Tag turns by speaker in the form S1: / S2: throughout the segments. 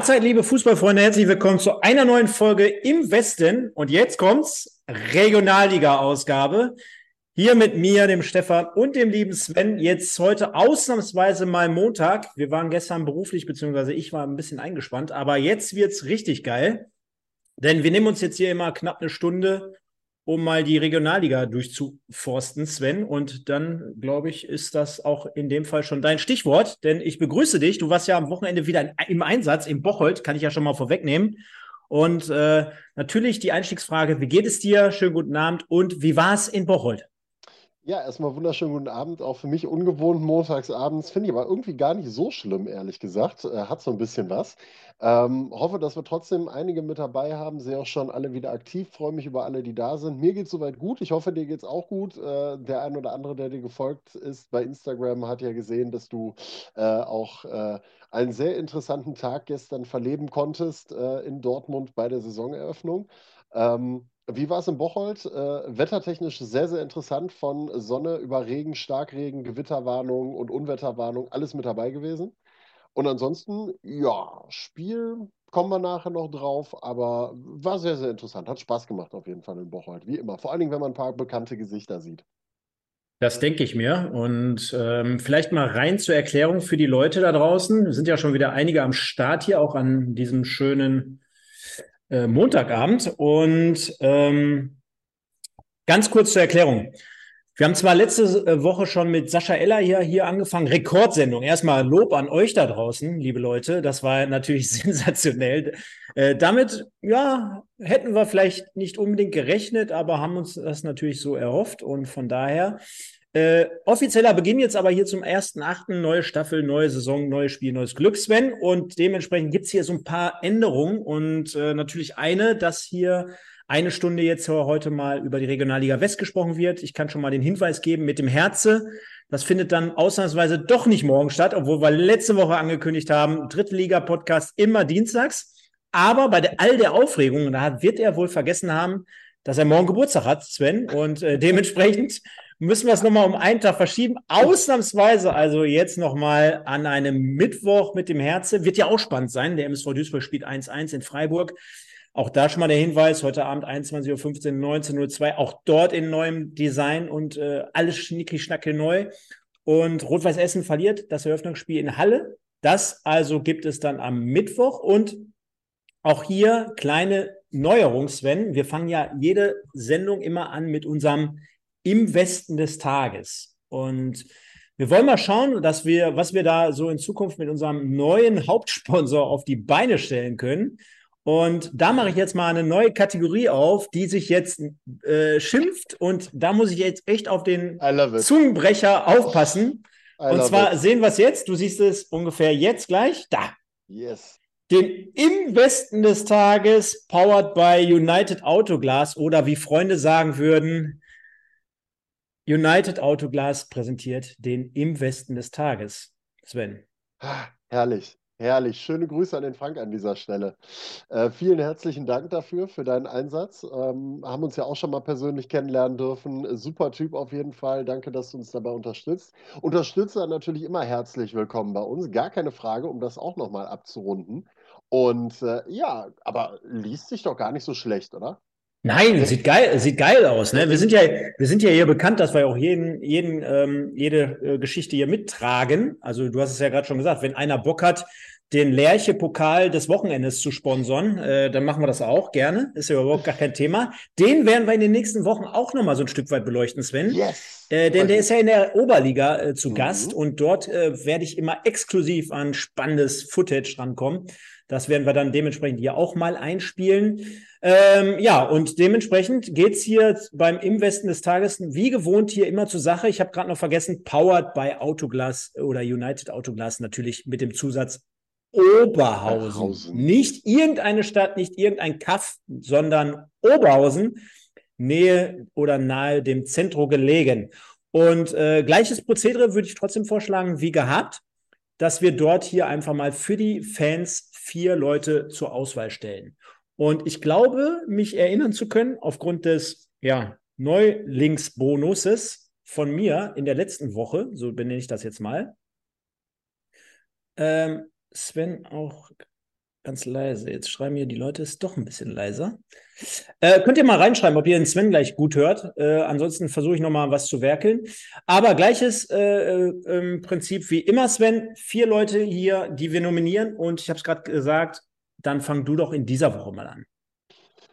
S1: Mahlzeit, liebe Fußballfreunde, herzlich willkommen zu einer neuen Folge im Westen. Und jetzt kommt's, Regionalliga-Ausgabe. Hier mit mir, dem Stefan und dem lieben Sven. Jetzt heute ausnahmsweise mal Montag. Wir waren gestern beruflich, beziehungsweise ich war ein bisschen eingespannt, aber jetzt wird's richtig geil. Denn wir nehmen uns jetzt hier immer knapp eine Stunde um mal die Regionalliga durchzuforsten, Sven. Und dann, glaube ich, ist das auch in dem Fall schon dein Stichwort, denn ich begrüße dich. Du warst ja am Wochenende wieder im Einsatz in Bocholt, kann ich ja schon mal vorwegnehmen. Und äh, natürlich die Einstiegsfrage, wie geht es dir? Schönen guten Abend und wie war es in Bocholt?
S2: Ja, erstmal wunderschönen guten Abend. Auch für mich ungewohnt montagsabends. Finde ich aber irgendwie gar nicht so schlimm, ehrlich gesagt. Äh, hat so ein bisschen was. Ähm, hoffe, dass wir trotzdem einige mit dabei haben. Sehe auch schon alle wieder aktiv. Freue mich über alle, die da sind. Mir geht es soweit gut. Ich hoffe, dir geht es auch gut. Äh, der ein oder andere, der dir gefolgt ist bei Instagram, hat ja gesehen, dass du äh, auch äh, einen sehr interessanten Tag gestern verleben konntest äh, in Dortmund bei der Saisoneröffnung. Ähm, wie war es in Bocholt? Äh, wettertechnisch sehr, sehr interessant. Von Sonne über Regen, Starkregen, Gewitterwarnung und Unwetterwarnung, alles mit dabei gewesen. Und ansonsten, ja, Spiel kommen wir nachher noch drauf, aber war sehr, sehr interessant. Hat Spaß gemacht auf jeden Fall in Bocholt, wie immer. Vor allen Dingen, wenn man ein paar bekannte Gesichter sieht.
S1: Das denke ich mir. Und ähm, vielleicht mal rein zur Erklärung für die Leute da draußen. Es sind ja schon wieder einige am Start hier, auch an diesem schönen äh, Montagabend. Und ähm, ganz kurz zur Erklärung. Wir haben zwar letzte äh, Woche schon mit Sascha Eller hier, hier angefangen, Rekordsendung. Erstmal Lob an euch da draußen, liebe Leute. Das war natürlich sensationell. Äh, damit, ja, hätten wir vielleicht nicht unbedingt gerechnet, aber haben uns das natürlich so erhofft. Und von daher äh, offizieller Beginn jetzt aber hier zum 1.8. Neue Staffel, neue Saison, neues Spiel, neues Glück, Sven. Und dementsprechend gibt es hier so ein paar Änderungen und äh, natürlich eine, dass hier eine Stunde jetzt heute mal über die Regionalliga West gesprochen wird. Ich kann schon mal den Hinweis geben mit dem Herze. Das findet dann ausnahmsweise doch nicht morgen statt, obwohl wir letzte Woche angekündigt haben, Dritte Liga Podcast immer dienstags. Aber bei der, all der Aufregung, da wird er wohl vergessen haben, dass er morgen Geburtstag hat, Sven. Und äh, dementsprechend müssen wir es nochmal um einen Tag verschieben. Ausnahmsweise also jetzt nochmal an einem Mittwoch mit dem Herze. Wird ja auch spannend sein. Der MSV Duisburg spielt 1-1 in Freiburg. Auch da schon mal der Hinweis, heute Abend 21.15 Uhr, 19.02 auch dort in neuem Design und äh, alles schnicki schnacke neu. Und Rot-Weiß Essen verliert das Eröffnungsspiel in Halle. Das also gibt es dann am Mittwoch und auch hier kleine Neuerung, Sven. Wir fangen ja jede Sendung immer an mit unserem im Westen des Tages. Und wir wollen mal schauen, dass wir, was wir da so in Zukunft mit unserem neuen Hauptsponsor auf die Beine stellen können. Und da mache ich jetzt mal eine neue Kategorie auf, die sich jetzt äh, schimpft. Und da muss ich jetzt echt auf den Zungenbrecher aufpassen. Und zwar it. sehen wir es jetzt. Du siehst es ungefähr jetzt gleich. Da.
S2: Yes.
S1: Den im Westen des Tages, powered by United Autoglass oder wie Freunde sagen würden, United Autoglas präsentiert den im Westen des Tages. Sven.
S2: Ah, herrlich. Herrlich. Schöne Grüße an den Frank an dieser Stelle. Äh, vielen herzlichen Dank dafür, für deinen Einsatz. Ähm, haben uns ja auch schon mal persönlich kennenlernen dürfen. Super Typ auf jeden Fall. Danke, dass du uns dabei unterstützt. Unterstützer natürlich immer herzlich willkommen bei uns. Gar keine Frage, um das auch nochmal abzurunden. Und äh, ja, aber liest sich doch gar nicht so schlecht, oder?
S1: Nein, sieht geil, sieht geil aus. Ne? Wir sind ja, wir sind ja hier bekannt, dass wir auch jeden, jeden, ähm, jede äh, Geschichte hier mittragen. Also du hast es ja gerade schon gesagt, wenn einer Bock hat, den Lerche-Pokal des Wochenendes zu sponsern, äh, dann machen wir das auch gerne. Ist ja überhaupt gar kein Thema. Den werden wir in den nächsten Wochen auch nochmal so ein Stück weit beleuchten, Sven.
S2: Yes.
S1: Äh, denn der ist ja in der Oberliga äh, zu mhm. Gast und dort äh, werde ich immer exklusiv an spannendes Footage rankommen. Das werden wir dann dementsprechend hier auch mal einspielen. Ähm, ja, und dementsprechend geht's hier beim Im Westen des Tages wie gewohnt hier immer zur Sache. Ich habe gerade noch vergessen, powered by Autoglass oder United Autoglass natürlich mit dem Zusatz Oberhausen. Oberhausen. Nicht irgendeine Stadt, nicht irgendein Kaff, sondern Oberhausen, Nähe oder nahe dem Zentrum gelegen. Und äh, gleiches Prozedere würde ich trotzdem vorschlagen wie gehabt, dass wir dort hier einfach mal für die Fans vier Leute zur Auswahl stellen. Und ich glaube, mich erinnern zu können, aufgrund des ja, Neulingsbonuses von mir in der letzten Woche, so benenne ich das jetzt mal, ähm, Sven auch ganz leise. Jetzt schreiben hier die Leute, ist doch ein bisschen leiser. Äh, könnt ihr mal reinschreiben, ob ihr den Sven gleich gut hört. Äh, ansonsten versuche ich nochmal was zu werkeln. Aber gleiches äh, äh Prinzip wie immer, Sven. Vier Leute hier, die wir nominieren. Und ich habe es gerade gesagt, dann fang du doch in dieser Woche mal an.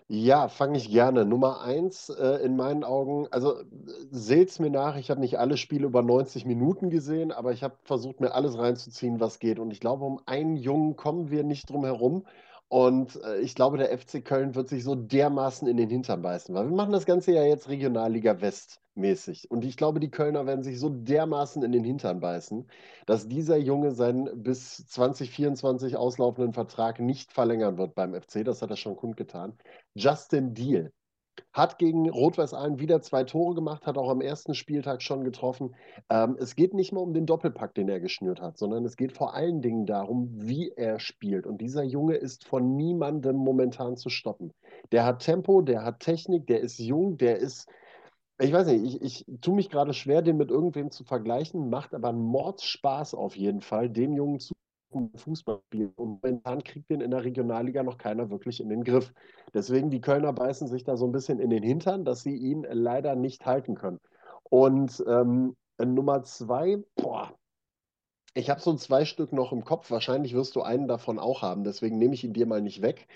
S2: Ja, fange ich gerne. Nummer eins äh, in meinen Augen, also seht's mir nach, ich habe nicht alle Spiele über 90 Minuten gesehen, aber ich habe versucht, mir alles reinzuziehen, was geht. Und ich glaube, um einen Jungen kommen wir nicht drum herum. Und äh, ich glaube, der FC Köln wird sich so dermaßen in den Hintern beißen, weil wir machen das Ganze ja jetzt Regionalliga West mäßig. Und ich glaube, die Kölner werden sich so dermaßen in den Hintern beißen, dass dieser Junge seinen bis 2024 auslaufenden Vertrag nicht verlängern wird beim FC. Das hat er schon kundgetan. Justin Deal hat gegen Rot-Weiß Aalen wieder zwei Tore gemacht, hat auch am ersten Spieltag schon getroffen. Ähm, es geht nicht mehr um den Doppelpack, den er geschnürt hat, sondern es geht vor allen Dingen darum, wie er spielt. Und dieser Junge ist von niemandem momentan zu stoppen. Der hat Tempo, der hat Technik, der ist jung, der ist. Ich weiß nicht, ich, ich tue mich gerade schwer, den mit irgendwem zu vergleichen, macht aber einen Mordspaß auf jeden Fall, dem Jungen zu Fußball spielen. Und momentan kriegt den in der Regionalliga noch keiner wirklich in den Griff. Deswegen, die Kölner beißen sich da so ein bisschen in den Hintern, dass sie ihn leider nicht halten können. Und ähm, Nummer zwei, boah, ich habe so zwei Stück noch im Kopf. Wahrscheinlich wirst du einen davon auch haben. Deswegen nehme ich ihn dir mal nicht weg.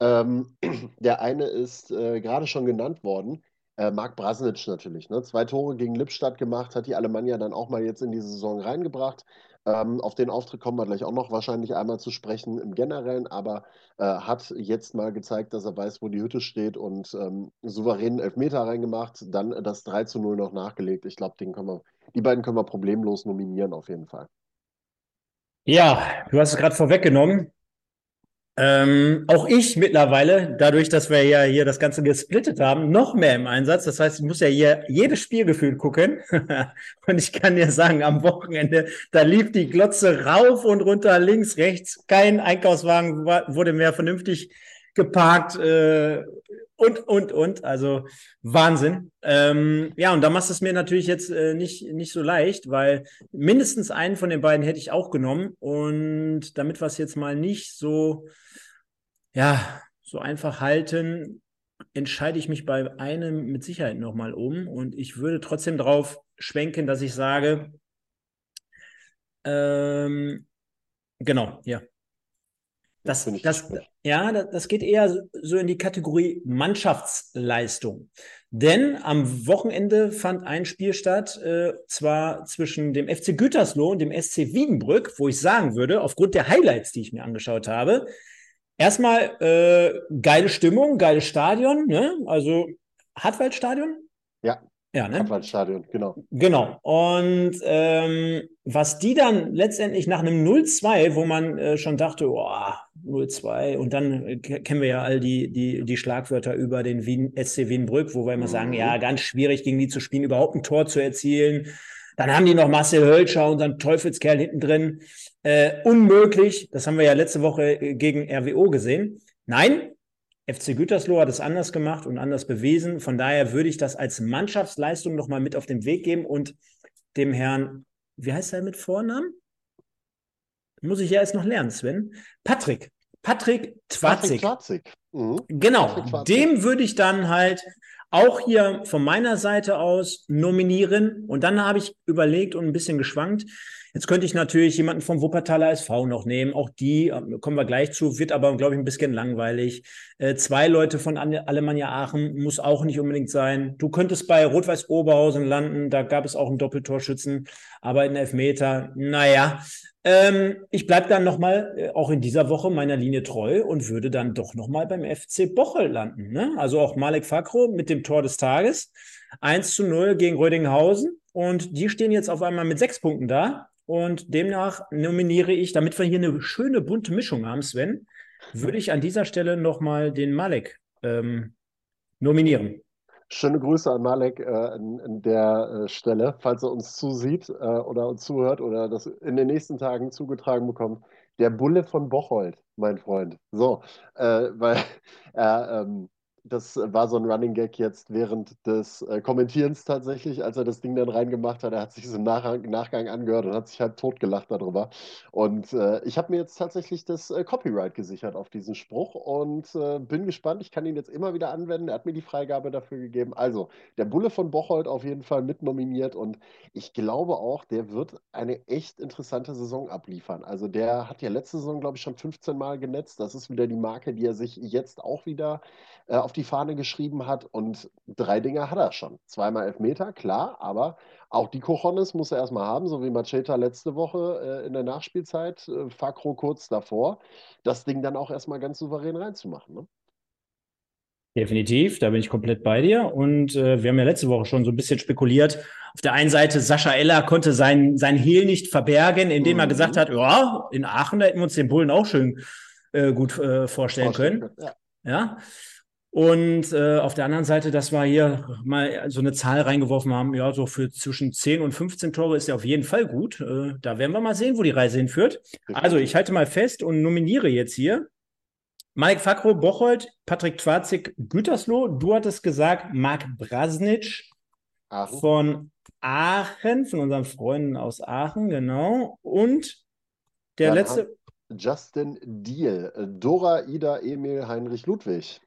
S2: Ähm, der eine ist äh, gerade schon genannt worden. Äh, Marc Brasnic natürlich. Ne? Zwei Tore gegen Lippstadt gemacht, hat die Alemannia dann auch mal jetzt in die Saison reingebracht. Ähm, auf den Auftritt kommen wir gleich auch noch wahrscheinlich einmal zu sprechen im Generellen, aber äh, hat jetzt mal gezeigt, dass er weiß, wo die Hütte steht und ähm, souveränen Elfmeter reingemacht, dann das 3 zu 0 noch nachgelegt. Ich glaube, die beiden können wir problemlos nominieren auf jeden Fall.
S1: Ja, du hast es gerade vorweggenommen. Ähm, auch ich mittlerweile, dadurch, dass wir ja hier das Ganze gesplittet haben, noch mehr im Einsatz. Das heißt, ich muss ja hier jedes Spielgefühl gucken. und ich kann dir sagen, am Wochenende, da lief die Glotze rauf und runter, links, rechts. Kein Einkaufswagen wurde mehr vernünftig geparkt. Äh, und, und, und. Also Wahnsinn. Ähm, ja, und da machst du es mir natürlich jetzt äh, nicht, nicht so leicht, weil mindestens einen von den beiden hätte ich auch genommen. Und damit wir es jetzt mal nicht so ja, so einfach halten, entscheide ich mich bei einem mit Sicherheit nochmal um. Und ich würde trotzdem darauf schwenken, dass ich sage, ähm, genau, ja. Das, das, ja, das geht eher so in die Kategorie Mannschaftsleistung. Denn am Wochenende fand ein Spiel statt, äh, zwar zwischen dem FC Gütersloh und dem SC Wiedenbrück, wo ich sagen würde, aufgrund der Highlights, die ich mir angeschaut habe, Erstmal äh, geile Stimmung, geiles Stadion, ne? Also Hartwaldstadion?
S2: Ja. Ja, ne? Hartwaldstadion, genau.
S1: Genau. Und ähm, was die dann letztendlich nach einem 0-2, wo man äh, schon dachte, oh, 0-2, und dann äh, kennen wir ja all die, die, die Schlagwörter über den Wien, SC Wienbrück, wo wir immer mhm. sagen, ja, ganz schwierig gegen die zu spielen, überhaupt ein Tor zu erzielen. Dann haben die noch Marcel Hölscher, unseren Teufelskerl hinten drin. Äh, unmöglich. Das haben wir ja letzte Woche äh, gegen RWO gesehen. Nein, FC Gütersloh hat es anders gemacht und anders bewiesen. Von daher würde ich das als Mannschaftsleistung nochmal mit auf den Weg geben und dem Herrn, wie heißt er mit Vornamen? Muss ich ja jetzt noch lernen, Sven. Patrick. Patrick Twatzig. Patrick Mhm. Genau, Patrick dem würde ich dann halt auch hier von meiner Seite aus nominieren. Und dann habe ich überlegt und ein bisschen geschwankt. Jetzt könnte ich natürlich jemanden vom Wuppertaler SV noch nehmen. Auch die äh, kommen wir gleich zu, wird aber, glaube ich, ein bisschen langweilig. Äh, zwei Leute von Alemannia Aachen muss auch nicht unbedingt sein. Du könntest bei Rot-Weiß Oberhausen landen. Da gab es auch einen Doppeltorschützen, aber in Elfmeter, naja. Ähm, ich bleibe dann nochmal, äh, auch in dieser Woche, meiner Linie treu und würde dann doch nochmal beim FC Bochel landen. Ne? Also auch Malek Fakro mit dem Tor des Tages. 1 zu 0 gegen Rödinghausen. Und die stehen jetzt auf einmal mit sechs Punkten da. Und demnach nominiere ich, damit wir hier eine schöne bunte Mischung haben, Sven, würde ich an dieser Stelle nochmal den Malek ähm, nominieren.
S2: Schöne Grüße an Malek äh, an, an, der äh, Stelle, falls er uns zusieht äh, oder uns zuhört oder das in den nächsten Tagen zugetragen bekommt. Der Bulle von Bocholt, mein Freund. So, äh, weil er ähm, das war so ein Running Gag jetzt während des äh, Kommentierens tatsächlich, als er das Ding dann reingemacht hat. Er hat sich so im Nach Nachgang angehört und hat sich halt totgelacht darüber. Und äh, ich habe mir jetzt tatsächlich das äh, Copyright gesichert auf diesen Spruch und äh, bin gespannt. Ich kann ihn jetzt immer wieder anwenden. Er hat mir die Freigabe dafür gegeben. Also, der Bulle von Bocholt auf jeden Fall mit nominiert und ich glaube auch, der wird eine echt interessante Saison abliefern. Also, der hat ja letzte Saison, glaube ich, schon 15 Mal genetzt. Das ist wieder die Marke, die er sich jetzt auch wieder äh, auf die Fahne geschrieben hat. Und drei Dinge hat er schon. Zweimal Elfmeter, klar, aber auch die Cojones muss er erstmal haben, so wie Macheta letzte Woche äh, in der Nachspielzeit, äh, Fakro kurz davor, das Ding dann auch erstmal ganz souverän reinzumachen. Ne?
S1: Definitiv, da bin ich komplett bei dir. Und äh, wir haben ja letzte Woche schon so ein bisschen spekuliert. Auf der einen Seite, Sascha Eller konnte sein, sein Hehl nicht verbergen, indem mhm. er gesagt hat, ja, in Aachen, da hätten wir uns den Bullen auch schön äh, gut äh, vorstellen, vorstellen, können. Ja. ja. Und äh, auf der anderen Seite, dass wir hier mal so eine Zahl reingeworfen haben, ja, so für zwischen 10 und 15 Tore ist ja auf jeden Fall gut. Äh, da werden wir mal sehen, wo die Reise hinführt. Also ich halte mal fest und nominiere jetzt hier Mike Fakro, Bocholt, Patrick Twarzig, Gütersloh. Du hattest gesagt, Marc Brasnic Aachen. von Aachen, von unseren Freunden aus Aachen, genau. Und der Dann letzte.
S2: Justin Diel, Dora, Ida, Emil, Heinrich, Ludwig.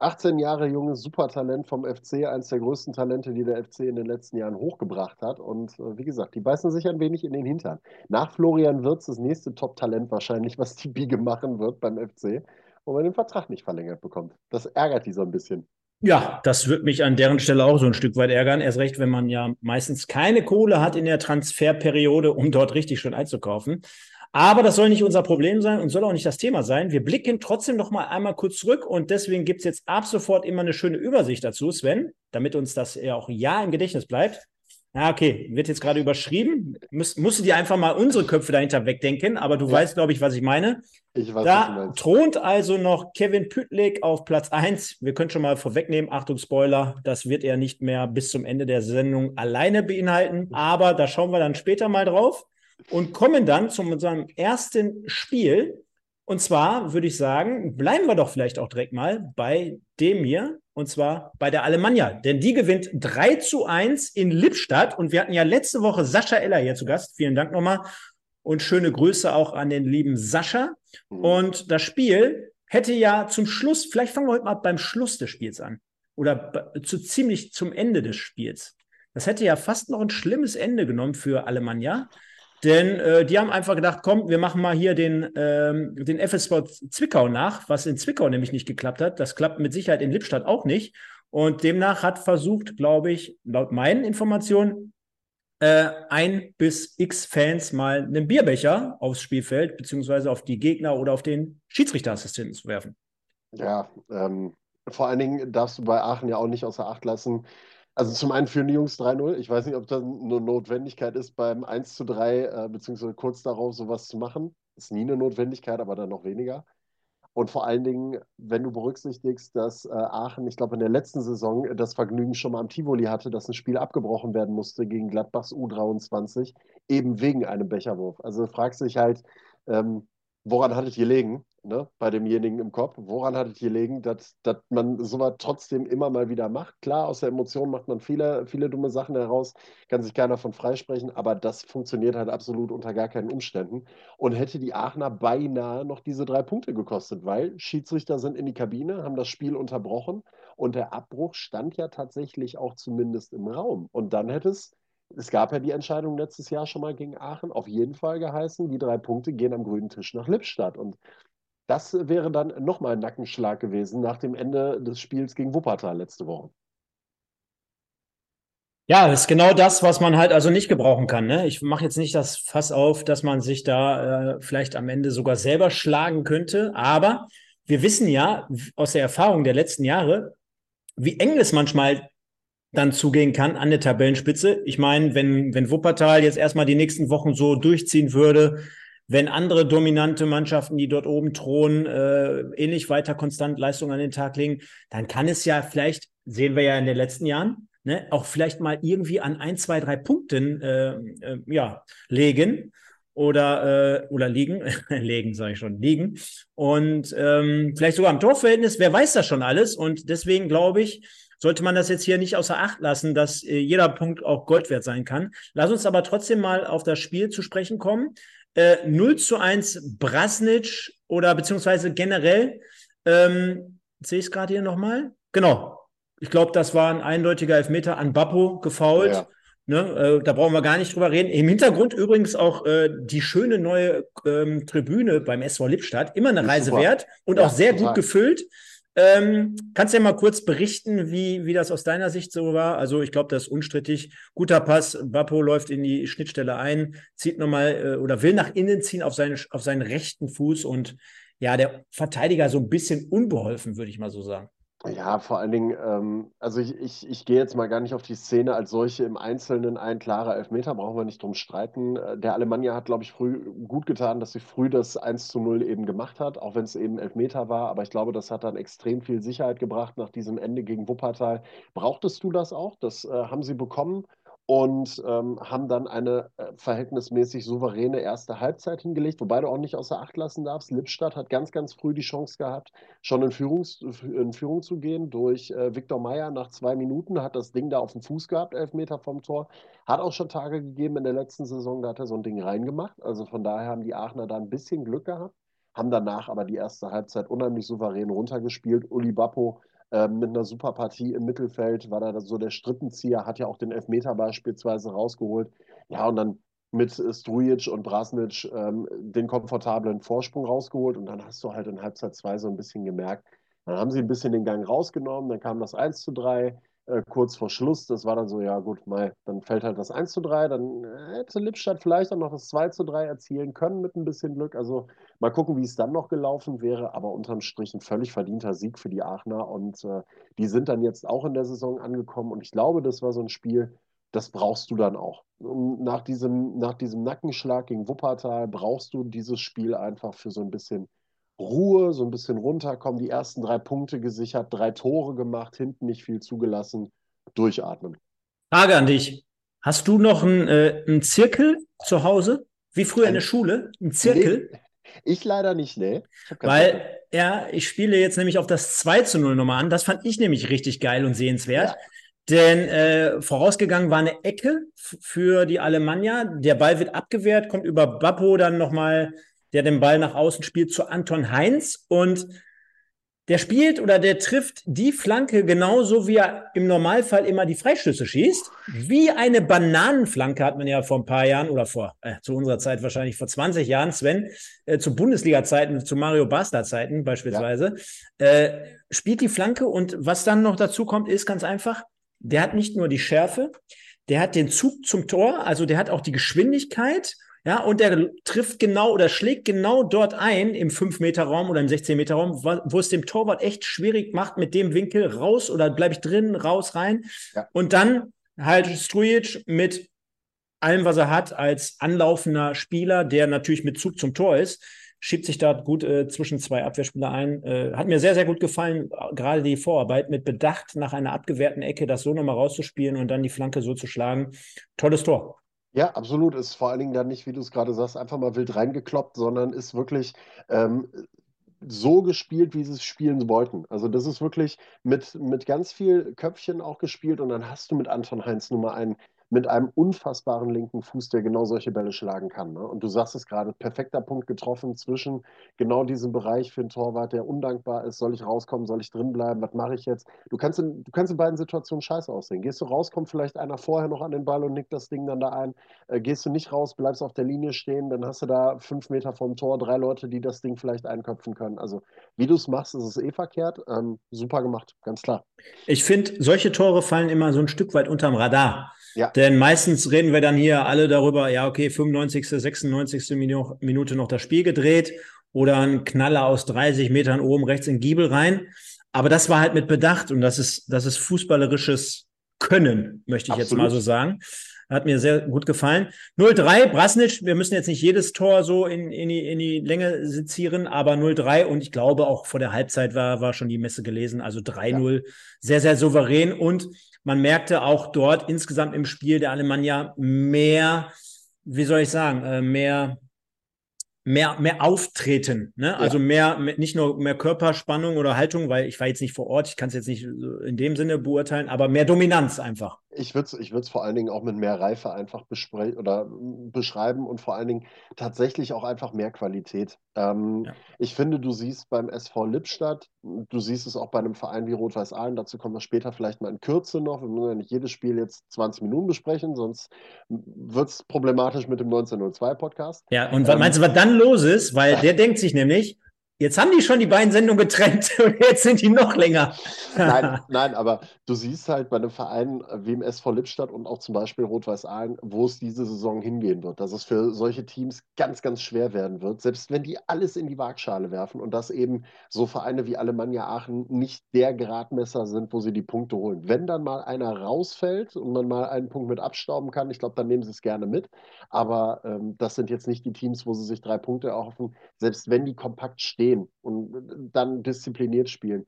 S2: 18 Jahre junges Supertalent vom FC, eines der größten Talente, die der FC in den letzten Jahren hochgebracht hat. Und äh, wie gesagt, die beißen sich ein wenig in den Hintern. Nach Florian Wirtz das nächste Top-Talent wahrscheinlich, was die Biege machen wird beim FC, wo man den Vertrag nicht verlängert bekommt. Das ärgert die so ein bisschen.
S1: Ja, das wird mich an deren Stelle auch so ein Stück weit ärgern. Erst recht, wenn man ja meistens keine Kohle hat in der Transferperiode, um dort richtig schön einzukaufen. Aber das soll nicht unser Problem sein und soll auch nicht das Thema sein. Wir blicken trotzdem noch mal einmal kurz zurück und deswegen gibt es jetzt ab sofort immer eine schöne Übersicht dazu, Sven, damit uns das ja auch ja im Gedächtnis bleibt. Ja, okay, wird jetzt gerade überschrieben. Muss, musst du dir einfach mal unsere Köpfe dahinter wegdenken, aber du ja. weißt, glaube ich, was ich meine. Ich weiß, da thront also noch Kevin Pütlik auf Platz 1. Wir können schon mal vorwegnehmen, Achtung, Spoiler, das wird er nicht mehr bis zum Ende der Sendung alleine beinhalten, aber da schauen wir dann später mal drauf und kommen dann zu unserem ersten Spiel. Und zwar würde ich sagen, bleiben wir doch vielleicht auch direkt mal bei dem hier, und zwar bei der Alemannia. Denn die gewinnt 3 zu 1 in Lippstadt. Und wir hatten ja letzte Woche Sascha Eller hier zu Gast. Vielen Dank nochmal. Und schöne Grüße auch an den lieben Sascha. Mhm. Und das Spiel hätte ja zum Schluss, vielleicht fangen wir heute mal beim Schluss des Spiels an. Oder zu ziemlich zum Ende des Spiels. Das hätte ja fast noch ein schlimmes Ende genommen für Alemannia. Denn äh, die haben einfach gedacht, komm, wir machen mal hier den, ähm, den FSV Zwickau nach, was in Zwickau nämlich nicht geklappt hat. Das klappt mit Sicherheit in Lippstadt auch nicht. Und demnach hat versucht, glaube ich, laut meinen Informationen, äh, ein bis x Fans mal einen Bierbecher aufs Spielfeld, beziehungsweise auf die Gegner oder auf den Schiedsrichterassistenten zu werfen.
S2: Ja, ähm, vor allen Dingen darfst du bei Aachen ja auch nicht außer Acht lassen, also zum einen führen die Jungs 3-0. Ich weiß nicht, ob das eine Notwendigkeit ist, beim 1 zu 3, äh, beziehungsweise kurz darauf sowas zu machen. Ist nie eine Notwendigkeit, aber dann noch weniger. Und vor allen Dingen, wenn du berücksichtigst, dass äh, Aachen, ich glaube, in der letzten Saison das Vergnügen schon mal am Tivoli hatte, dass ein Spiel abgebrochen werden musste gegen Gladbachs U23, eben wegen einem Becherwurf. Also fragst dich halt, ähm, woran hat es gelegen? Ne, bei demjenigen im Kopf. Woran hat es gelegen, dass, dass man sowas trotzdem immer mal wieder macht? Klar, aus der Emotion macht man viele, viele dumme Sachen heraus, kann sich keiner von freisprechen, aber das funktioniert halt absolut unter gar keinen Umständen und hätte die Aachener beinahe noch diese drei Punkte gekostet, weil Schiedsrichter sind in die Kabine, haben das Spiel unterbrochen und der Abbruch stand ja tatsächlich auch zumindest im Raum. Und dann hätte es es gab ja die Entscheidung letztes Jahr schon mal gegen Aachen, auf jeden Fall geheißen, die drei Punkte gehen am grünen Tisch nach Lippstadt. Und das wäre dann nochmal ein Nackenschlag gewesen nach dem Ende des Spiels gegen Wuppertal letzte Woche.
S1: Ja, das ist genau das, was man halt also nicht gebrauchen kann. Ne? Ich mache jetzt nicht das Fass auf, dass man sich da äh, vielleicht am Ende sogar selber schlagen könnte. Aber wir wissen ja aus der Erfahrung der letzten Jahre, wie eng es manchmal dann zugehen kann an der Tabellenspitze. Ich meine, wenn, wenn Wuppertal jetzt erstmal die nächsten Wochen so durchziehen würde, wenn andere dominante Mannschaften, die dort oben thronen, äh, ähnlich weiter konstant Leistung an den Tag legen, dann kann es ja vielleicht, sehen wir ja in den letzten Jahren, ne, auch vielleicht mal irgendwie an ein, zwei, drei Punkten äh, äh, ja, legen. oder, äh, oder liegen, legen, sage ich schon, liegen. Und ähm, vielleicht sogar im Torverhältnis, wer weiß das schon alles. Und deswegen glaube ich, sollte man das jetzt hier nicht außer Acht lassen, dass äh, jeder Punkt auch Gold wert sein kann. Lass uns aber trotzdem mal auf das Spiel zu sprechen kommen. Äh, 0 zu 1 Brasnic oder beziehungsweise generell, ähm, sehe ich es gerade hier nochmal? Genau. Ich glaube, das war ein eindeutiger Elfmeter an Bappo gefault. Ja. Ne, äh, da brauchen wir gar nicht drüber reden. Im Hintergrund übrigens auch äh, die schöne neue ähm, Tribüne beim SV Lippstadt. Immer eine Reise super. wert und ja, auch sehr total. gut gefüllt. Ähm, kannst du ja mal kurz berichten, wie, wie das aus deiner Sicht so war? Also, ich glaube, das ist unstrittig. Guter Pass. Bappo läuft in die Schnittstelle ein, zieht nochmal äh, oder will nach innen ziehen auf seinen, auf seinen rechten Fuß und ja, der Verteidiger so ein bisschen unbeholfen, würde ich mal so sagen.
S2: Ja, vor allen Dingen, ähm, also ich, ich, ich gehe jetzt mal gar nicht auf die Szene als solche im Einzelnen. Ein klarer Elfmeter, brauchen wir nicht drum streiten. Äh, der Alemannia hat, glaube ich, früh gut getan, dass sie früh das 1 zu 0 eben gemacht hat, auch wenn es eben Elfmeter war. Aber ich glaube, das hat dann extrem viel Sicherheit gebracht nach diesem Ende gegen Wuppertal. Brauchtest du das auch? Das äh, haben sie bekommen und ähm, haben dann eine äh, verhältnismäßig souveräne erste Halbzeit hingelegt, wobei du auch nicht außer Acht lassen darfst. Lippstadt hat ganz, ganz früh die Chance gehabt, schon in, Führungs in Führung zu gehen durch äh, Viktor Meyer nach zwei Minuten, hat das Ding da auf dem Fuß gehabt, elf Meter vom Tor. Hat auch schon Tage gegeben in der letzten Saison, da hat er so ein Ding reingemacht. Also von daher haben die Aachener da ein bisschen Glück gehabt, haben danach aber die erste Halbzeit unheimlich souverän runtergespielt. Uli Bappo ähm, mit einer super Partie im Mittelfeld, war da so der Strippenzieher, hat ja auch den Elfmeter beispielsweise rausgeholt. Ja, und dann mit Strujic und Brasnic ähm, den komfortablen Vorsprung rausgeholt und dann hast du halt in Halbzeit 2 so ein bisschen gemerkt, dann haben sie ein bisschen den Gang rausgenommen, dann kam das 1 zu 3, äh, kurz vor Schluss. Das war dann so, ja gut, mal, dann fällt halt das 1 zu 3, dann hätte Lippstadt vielleicht auch noch das 2 zu 3 erzielen können mit ein bisschen Glück. Also mal gucken, wie es dann noch gelaufen wäre, aber unterm Strich ein völlig verdienter Sieg für die Aachener und äh, die sind dann jetzt auch in der Saison angekommen und ich glaube, das war so ein Spiel, das brauchst du dann auch. Und nach diesem, nach diesem Nackenschlag gegen Wuppertal brauchst du dieses Spiel einfach für so ein bisschen Ruhe, so ein bisschen runterkommen, die ersten drei Punkte gesichert, drei Tore gemacht, hinten nicht viel zugelassen, durchatmen.
S1: Frage an dich. Hast du noch einen, äh, einen Zirkel zu Hause? Wie früher in der Schule? Ein Zirkel?
S2: Nee, ich leider nicht, nee.
S1: Weil, Zirkel. ja, ich spiele jetzt nämlich auf das 2 zu 0 nochmal an. Das fand ich nämlich richtig geil und sehenswert. Ja. Denn äh, vorausgegangen war eine Ecke für die Alemannia. Der Ball wird abgewehrt, kommt über Bappo dann nochmal der den Ball nach außen spielt, zu Anton Heinz. Und der spielt oder der trifft die Flanke genauso, wie er im Normalfall immer die Freistöße schießt. Wie eine Bananenflanke hat man ja vor ein paar Jahren oder vor, äh, zu unserer Zeit wahrscheinlich vor 20 Jahren, Sven, äh, zu Bundesliga-Zeiten, zu Mario Basta-Zeiten beispielsweise, ja. äh, spielt die Flanke und was dann noch dazu kommt, ist ganz einfach, der hat nicht nur die Schärfe, der hat den Zug zum Tor, also der hat auch die Geschwindigkeit ja, und er trifft genau oder schlägt genau dort ein im 5-Meter-Raum oder im 16-Meter-Raum, wo es dem Torwart echt schwierig macht, mit dem Winkel raus oder bleibe ich drin, raus, rein. Ja. Und dann halt Strujic mit allem, was er hat, als anlaufender Spieler, der natürlich mit Zug zum Tor ist, schiebt sich da gut äh, zwischen zwei Abwehrspieler ein. Äh, hat mir sehr, sehr gut gefallen, gerade die Vorarbeit mit Bedacht nach einer abgewehrten Ecke, das so nochmal rauszuspielen und dann die Flanke so zu schlagen. Tolles Tor.
S2: Ja, absolut. Ist vor allen Dingen dann nicht, wie du es gerade sagst, einfach mal wild reingekloppt, sondern ist wirklich ähm, so gespielt, wie sie es spielen wollten. Also das ist wirklich mit, mit ganz viel Köpfchen auch gespielt und dann hast du mit Anton Heinz Nummer einen mit einem unfassbaren linken Fuß, der genau solche Bälle schlagen kann. Ne? Und du sagst es gerade, perfekter Punkt getroffen zwischen genau diesem Bereich für einen Torwart, der undankbar ist. Soll ich rauskommen? Soll ich drin bleiben? Was mache ich jetzt? Du kannst, in, du kannst in beiden Situationen scheiße aussehen. Gehst du raus, kommt vielleicht einer vorher noch an den Ball und nickt das Ding dann da ein. Äh, gehst du nicht raus, bleibst auf der Linie stehen, dann hast du da fünf Meter vom Tor drei Leute, die das Ding vielleicht einköpfen können. Also wie du es machst, ist es eh verkehrt. Ähm, super gemacht, ganz klar.
S1: Ich finde, solche Tore fallen immer so ein Stück weit unterm Radar. Ja. Denn meistens reden wir dann hier alle darüber, ja, okay, 95., 96. Minute noch das Spiel gedreht oder ein Knaller aus 30 Metern oben rechts in Giebel rein. Aber das war halt mit Bedacht und das ist, das ist fußballerisches Können, möchte ich Absolut. jetzt mal so sagen. Hat mir sehr gut gefallen. 0-3, Brasnic, wir müssen jetzt nicht jedes Tor so in, in, die, in die Länge sezieren, aber 0-3 und ich glaube auch vor der Halbzeit war, war schon die Messe gelesen, also 3-0, ja. sehr, sehr souverän und man merkte auch dort insgesamt im Spiel der Alemannia mehr, wie soll ich sagen, äh, mehr mehr, mehr auftreten, ne? Also mehr, mehr, nicht nur mehr Körperspannung oder Haltung, weil ich war jetzt nicht vor Ort, ich kann es jetzt nicht in dem Sinne beurteilen, aber mehr Dominanz einfach.
S2: Ich würde es ich vor allen Dingen auch mit mehr Reife einfach oder beschreiben und vor allen Dingen tatsächlich auch einfach mehr Qualität. Ähm, ja. Ich finde, du siehst beim SV Lippstadt, du siehst es auch bei einem Verein wie Rot-Weiß Aalen, dazu kommen wir später vielleicht mal in Kürze noch. Wir müssen ja nicht jedes Spiel jetzt 20 Minuten besprechen, sonst wird es problematisch mit dem 1902-Podcast.
S1: Ja, und ähm, meinst du, was dann los ist? Weil der denkt sich nämlich, Jetzt haben die schon die beiden Sendungen getrennt und jetzt sind die noch länger.
S2: nein, nein, aber du siehst halt bei einem Verein wie im SV Lippstadt und auch zum Beispiel Rot-Weiß Aalen, wo es diese Saison hingehen wird, dass es für solche Teams ganz, ganz schwer werden wird, selbst wenn die alles in die Waagschale werfen und dass eben so Vereine wie Alemannia Aachen nicht der Gradmesser sind, wo sie die Punkte holen. Wenn dann mal einer rausfällt und man mal einen Punkt mit abstauben kann, ich glaube, dann nehmen sie es gerne mit. Aber ähm, das sind jetzt nicht die Teams, wo sie sich drei Punkte erhoffen, selbst wenn die kompakt stehen stehen und dann diszipliniert spielen,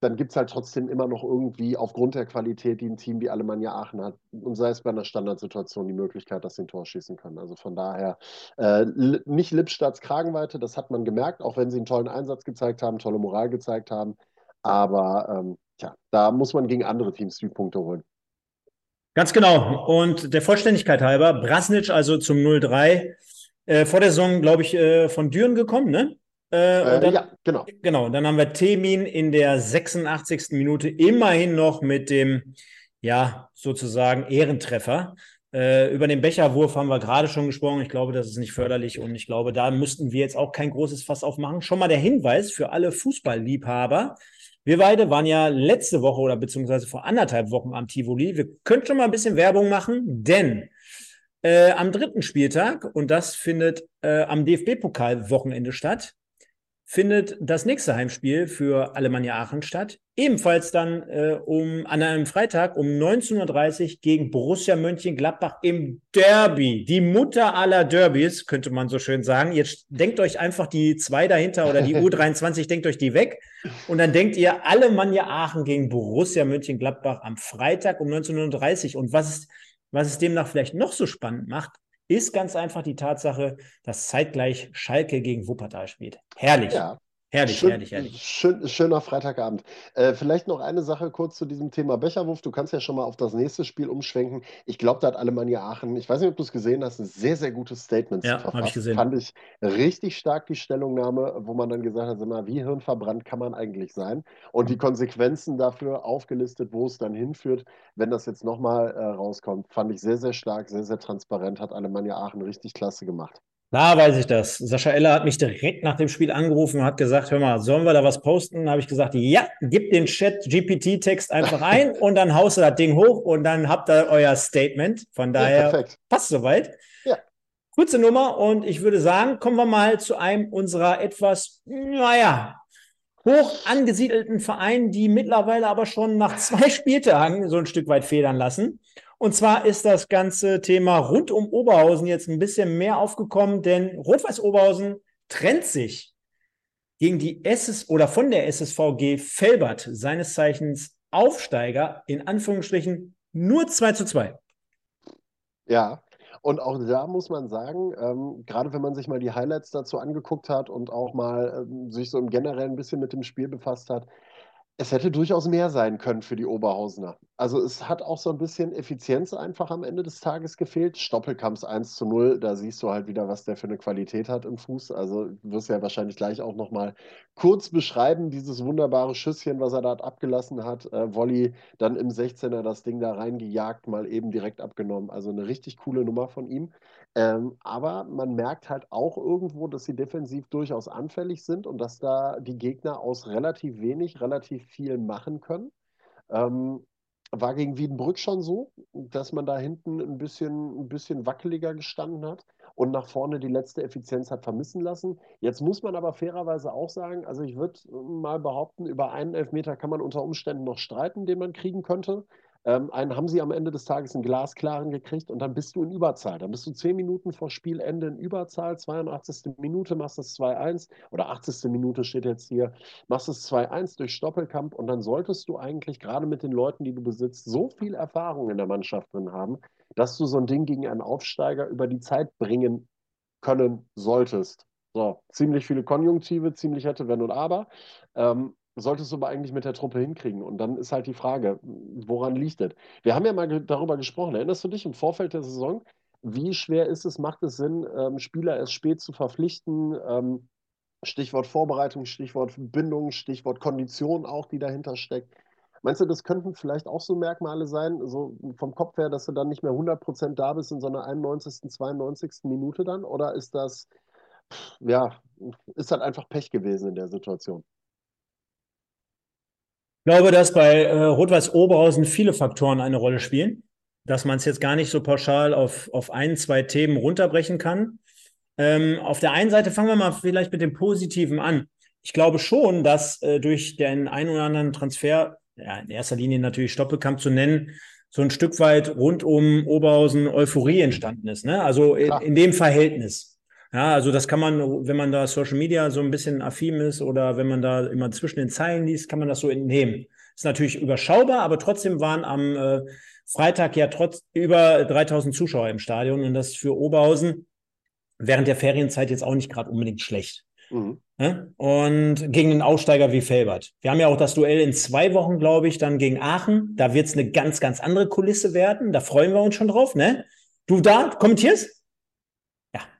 S2: dann gibt es halt trotzdem immer noch irgendwie aufgrund der Qualität, die ein Team wie Alemannia Aachen hat, und sei es bei einer Standardsituation die Möglichkeit, dass sie ein Tor schießen können. Also von daher äh, nicht Lippstadts Kragenweite, das hat man gemerkt, auch wenn sie einen tollen Einsatz gezeigt haben, tolle Moral gezeigt haben. Aber ähm, tja, da muss man gegen andere Teams die Punkte holen.
S1: Ganz genau. Und der Vollständigkeit halber, Brasnic also zum 0-3. Äh, vor der Saison, glaube ich, äh, von Düren gekommen, ne?
S2: Äh, dann, ja, genau.
S1: Genau, dann haben wir Temin in der 86. Minute immerhin noch mit dem, ja, sozusagen Ehrentreffer. Äh, über den Becherwurf haben wir gerade schon gesprochen. Ich glaube, das ist nicht förderlich und ich glaube, da müssten wir jetzt auch kein großes Fass aufmachen. Schon mal der Hinweis für alle Fußballliebhaber. Wir beide waren ja letzte Woche oder beziehungsweise vor anderthalb Wochen am Tivoli. Wir können schon mal ein bisschen Werbung machen, denn äh, am dritten Spieltag, und das findet äh, am DFB-Pokal-Wochenende statt, findet das nächste Heimspiel für Alemannia Aachen statt. Ebenfalls dann äh, um, an einem Freitag um 19.30 Uhr gegen Borussia Mönchengladbach im Derby. Die Mutter aller Derbys, könnte man so schön sagen. Jetzt denkt euch einfach die zwei dahinter oder die U23, denkt euch die weg. Und dann denkt ihr Alemannia Aachen gegen Borussia Mönchengladbach am Freitag um 19.30 Uhr. Und was, ist, was es demnach vielleicht noch so spannend macht, ist ganz einfach die Tatsache, dass zeitgleich Schalke gegen Wuppertal spielt. Herrlich. Ja. Herrlich,
S2: Schön,
S1: herrlich, herrlich.
S2: Schön, schöner Freitagabend. Äh, vielleicht noch eine Sache kurz zu diesem Thema Becherwurf. Du kannst ja schon mal auf das nächste Spiel umschwenken. Ich glaube, da hat Alemannia Aachen, ich weiß nicht, ob du es gesehen hast, ein sehr, sehr gutes Statement
S1: ja, habe ich gesehen.
S2: Fand ich richtig stark die Stellungnahme, wo man dann gesagt hat, mal, wie hirnverbrannt kann man eigentlich sein? Und die Konsequenzen dafür aufgelistet, wo es dann hinführt, wenn das jetzt nochmal äh, rauskommt, fand ich sehr, sehr stark, sehr, sehr transparent, hat Alemannia Aachen richtig klasse gemacht.
S1: Da weiß ich das. Sascha Eller hat mich direkt nach dem Spiel angerufen und hat gesagt, hör mal, sollen wir da was posten? Da habe ich gesagt, ja, gib den Chat-GPT-Text einfach ein und dann haust du das Ding hoch und dann habt ihr euer Statement. Von daher ja, passt soweit. Ja. Kurze Nummer und ich würde sagen, kommen wir mal zu einem unserer etwas, naja, hoch angesiedelten Vereinen, die mittlerweile aber schon nach zwei Spieltagen so ein Stück weit federn lassen. Und zwar ist das ganze Thema rund um Oberhausen jetzt ein bisschen mehr aufgekommen, denn Rot-Weiß Oberhausen trennt sich gegen die SS oder von der SSVG Felbert, seines Zeichens Aufsteiger, in Anführungsstrichen nur 2 zu 2.
S2: Ja, und auch da muss man sagen, ähm, gerade wenn man sich mal die Highlights dazu angeguckt hat und auch mal ähm, sich so im Generellen ein bisschen mit dem Spiel befasst hat, es hätte durchaus mehr sein können für die Oberhausener. Also es hat auch so ein bisschen Effizienz einfach am Ende des Tages gefehlt. Stoppelkamps 1 zu 0, da siehst du halt wieder, was der für eine Qualität hat im Fuß. Also du wirst ja wahrscheinlich gleich auch nochmal kurz beschreiben, dieses wunderbare Schüsschen, was er da abgelassen hat. Äh, Volley dann im 16er das Ding da reingejagt, mal eben direkt abgenommen. Also eine richtig coole Nummer von ihm. Ähm, aber man merkt halt auch irgendwo, dass sie defensiv durchaus anfällig sind und dass da die Gegner aus relativ wenig relativ viel machen können. Ähm, war gegen Wiedenbrück schon so, dass man da hinten ein bisschen, ein bisschen wackeliger gestanden hat und nach vorne die letzte Effizienz hat vermissen lassen. Jetzt muss man aber fairerweise auch sagen, also ich würde mal behaupten, über einen Elfmeter kann man unter Umständen noch streiten, den man kriegen könnte. Ähm, einen haben sie am Ende des Tages einen glasklaren gekriegt und dann bist du in Überzahl. Dann bist du zehn Minuten vor Spielende in Überzahl, 82. Minute machst das 2-1 oder 80. Minute steht jetzt hier, machst das 2-1 durch Stoppelkamp und dann solltest du eigentlich gerade mit den Leuten, die du besitzt, so viel Erfahrung in der Mannschaft drin haben, dass du so ein Ding gegen einen Aufsteiger über die Zeit bringen können solltest. So, ziemlich viele Konjunktive, ziemlich hätte, wenn und aber. Ähm, solltest du aber eigentlich mit der Truppe hinkriegen. Und dann ist halt die Frage, woran liegt das? Wir haben ja mal darüber gesprochen. Erinnerst du dich im Vorfeld der Saison? Wie schwer ist es, macht es Sinn, ähm, Spieler erst spät zu verpflichten? Ähm, Stichwort Vorbereitung, Stichwort Bindung, Stichwort Kondition auch, die dahinter steckt. Meinst du, das könnten vielleicht auch so Merkmale sein, so vom Kopf her, dass du dann nicht mehr 100% da bist in so einer 91., 92. Minute dann? Oder ist das, ja, ist halt einfach Pech gewesen in der Situation?
S1: Ich glaube, dass bei äh, Rot-Weiß Oberhausen viele Faktoren eine Rolle spielen, dass man es jetzt gar nicht so pauschal auf, auf ein, zwei Themen runterbrechen kann. Ähm, auf der einen Seite fangen wir mal vielleicht mit dem Positiven an. Ich glaube schon, dass äh, durch den einen oder anderen Transfer, ja, in erster Linie natürlich Stoppelkamp zu nennen, so ein Stück weit rund um Oberhausen Euphorie entstanden ist. Ne? Also in, in, dem Verhältnis. Ja, also das kann man, wenn man da Social Media so ein bisschen affin ist oder wenn man da immer zwischen den Zeilen liest, kann man das so entnehmen. Ist natürlich überschaubar, aber trotzdem waren am äh, Freitag ja trotz über 3000 Zuschauer im Stadion und das für Oberhausen während der Ferienzeit jetzt auch nicht gerade unbedingt schlecht. Mhm. Ne? Und gegen einen Aussteiger wie Felbert. Wir haben ja auch das Duell in zwei Wochen, glaube ich, dann gegen Aachen. Da wird es eine ganz, ganz andere Kulisse werden. Da freuen wir uns schon drauf, ne? Du da kommentierst?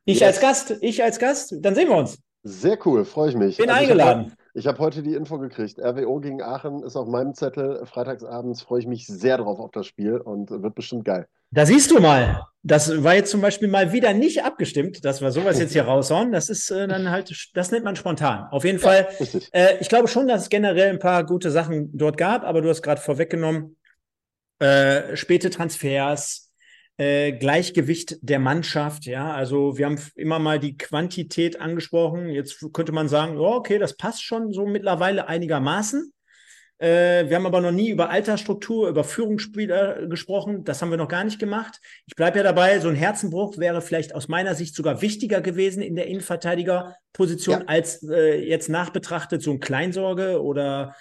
S1: Ich yes. als Gast, ich als Gast, dann sehen wir uns.
S2: Sehr cool, freue ich mich.
S1: Bin also eingeladen.
S2: Ich habe hab heute die Info gekriegt. RWO gegen Aachen ist auf meinem Zettel. Freitagsabends freue ich mich sehr drauf auf das Spiel und wird bestimmt geil.
S1: Da siehst du mal, das war jetzt zum Beispiel mal wieder nicht abgestimmt, dass wir sowas jetzt hier raushauen. Das ist äh, dann halt, das nennt man spontan. Auf jeden Fall, ja, äh, ich glaube schon, dass es generell ein paar gute Sachen dort gab, aber du hast gerade vorweggenommen, äh, späte Transfers, äh, Gleichgewicht der Mannschaft, ja. Also wir haben immer mal die Quantität angesprochen. Jetzt könnte man sagen, oh, okay, das passt schon so mittlerweile einigermaßen. Äh, wir haben aber noch nie über Altersstruktur, über Führungsspieler gesprochen. Das haben wir noch gar nicht gemacht. Ich bleibe ja dabei, so ein Herzenbruch wäre vielleicht aus meiner Sicht sogar wichtiger gewesen in der Innenverteidigerposition ja. als äh, jetzt nachbetrachtet so ein Kleinsorge oder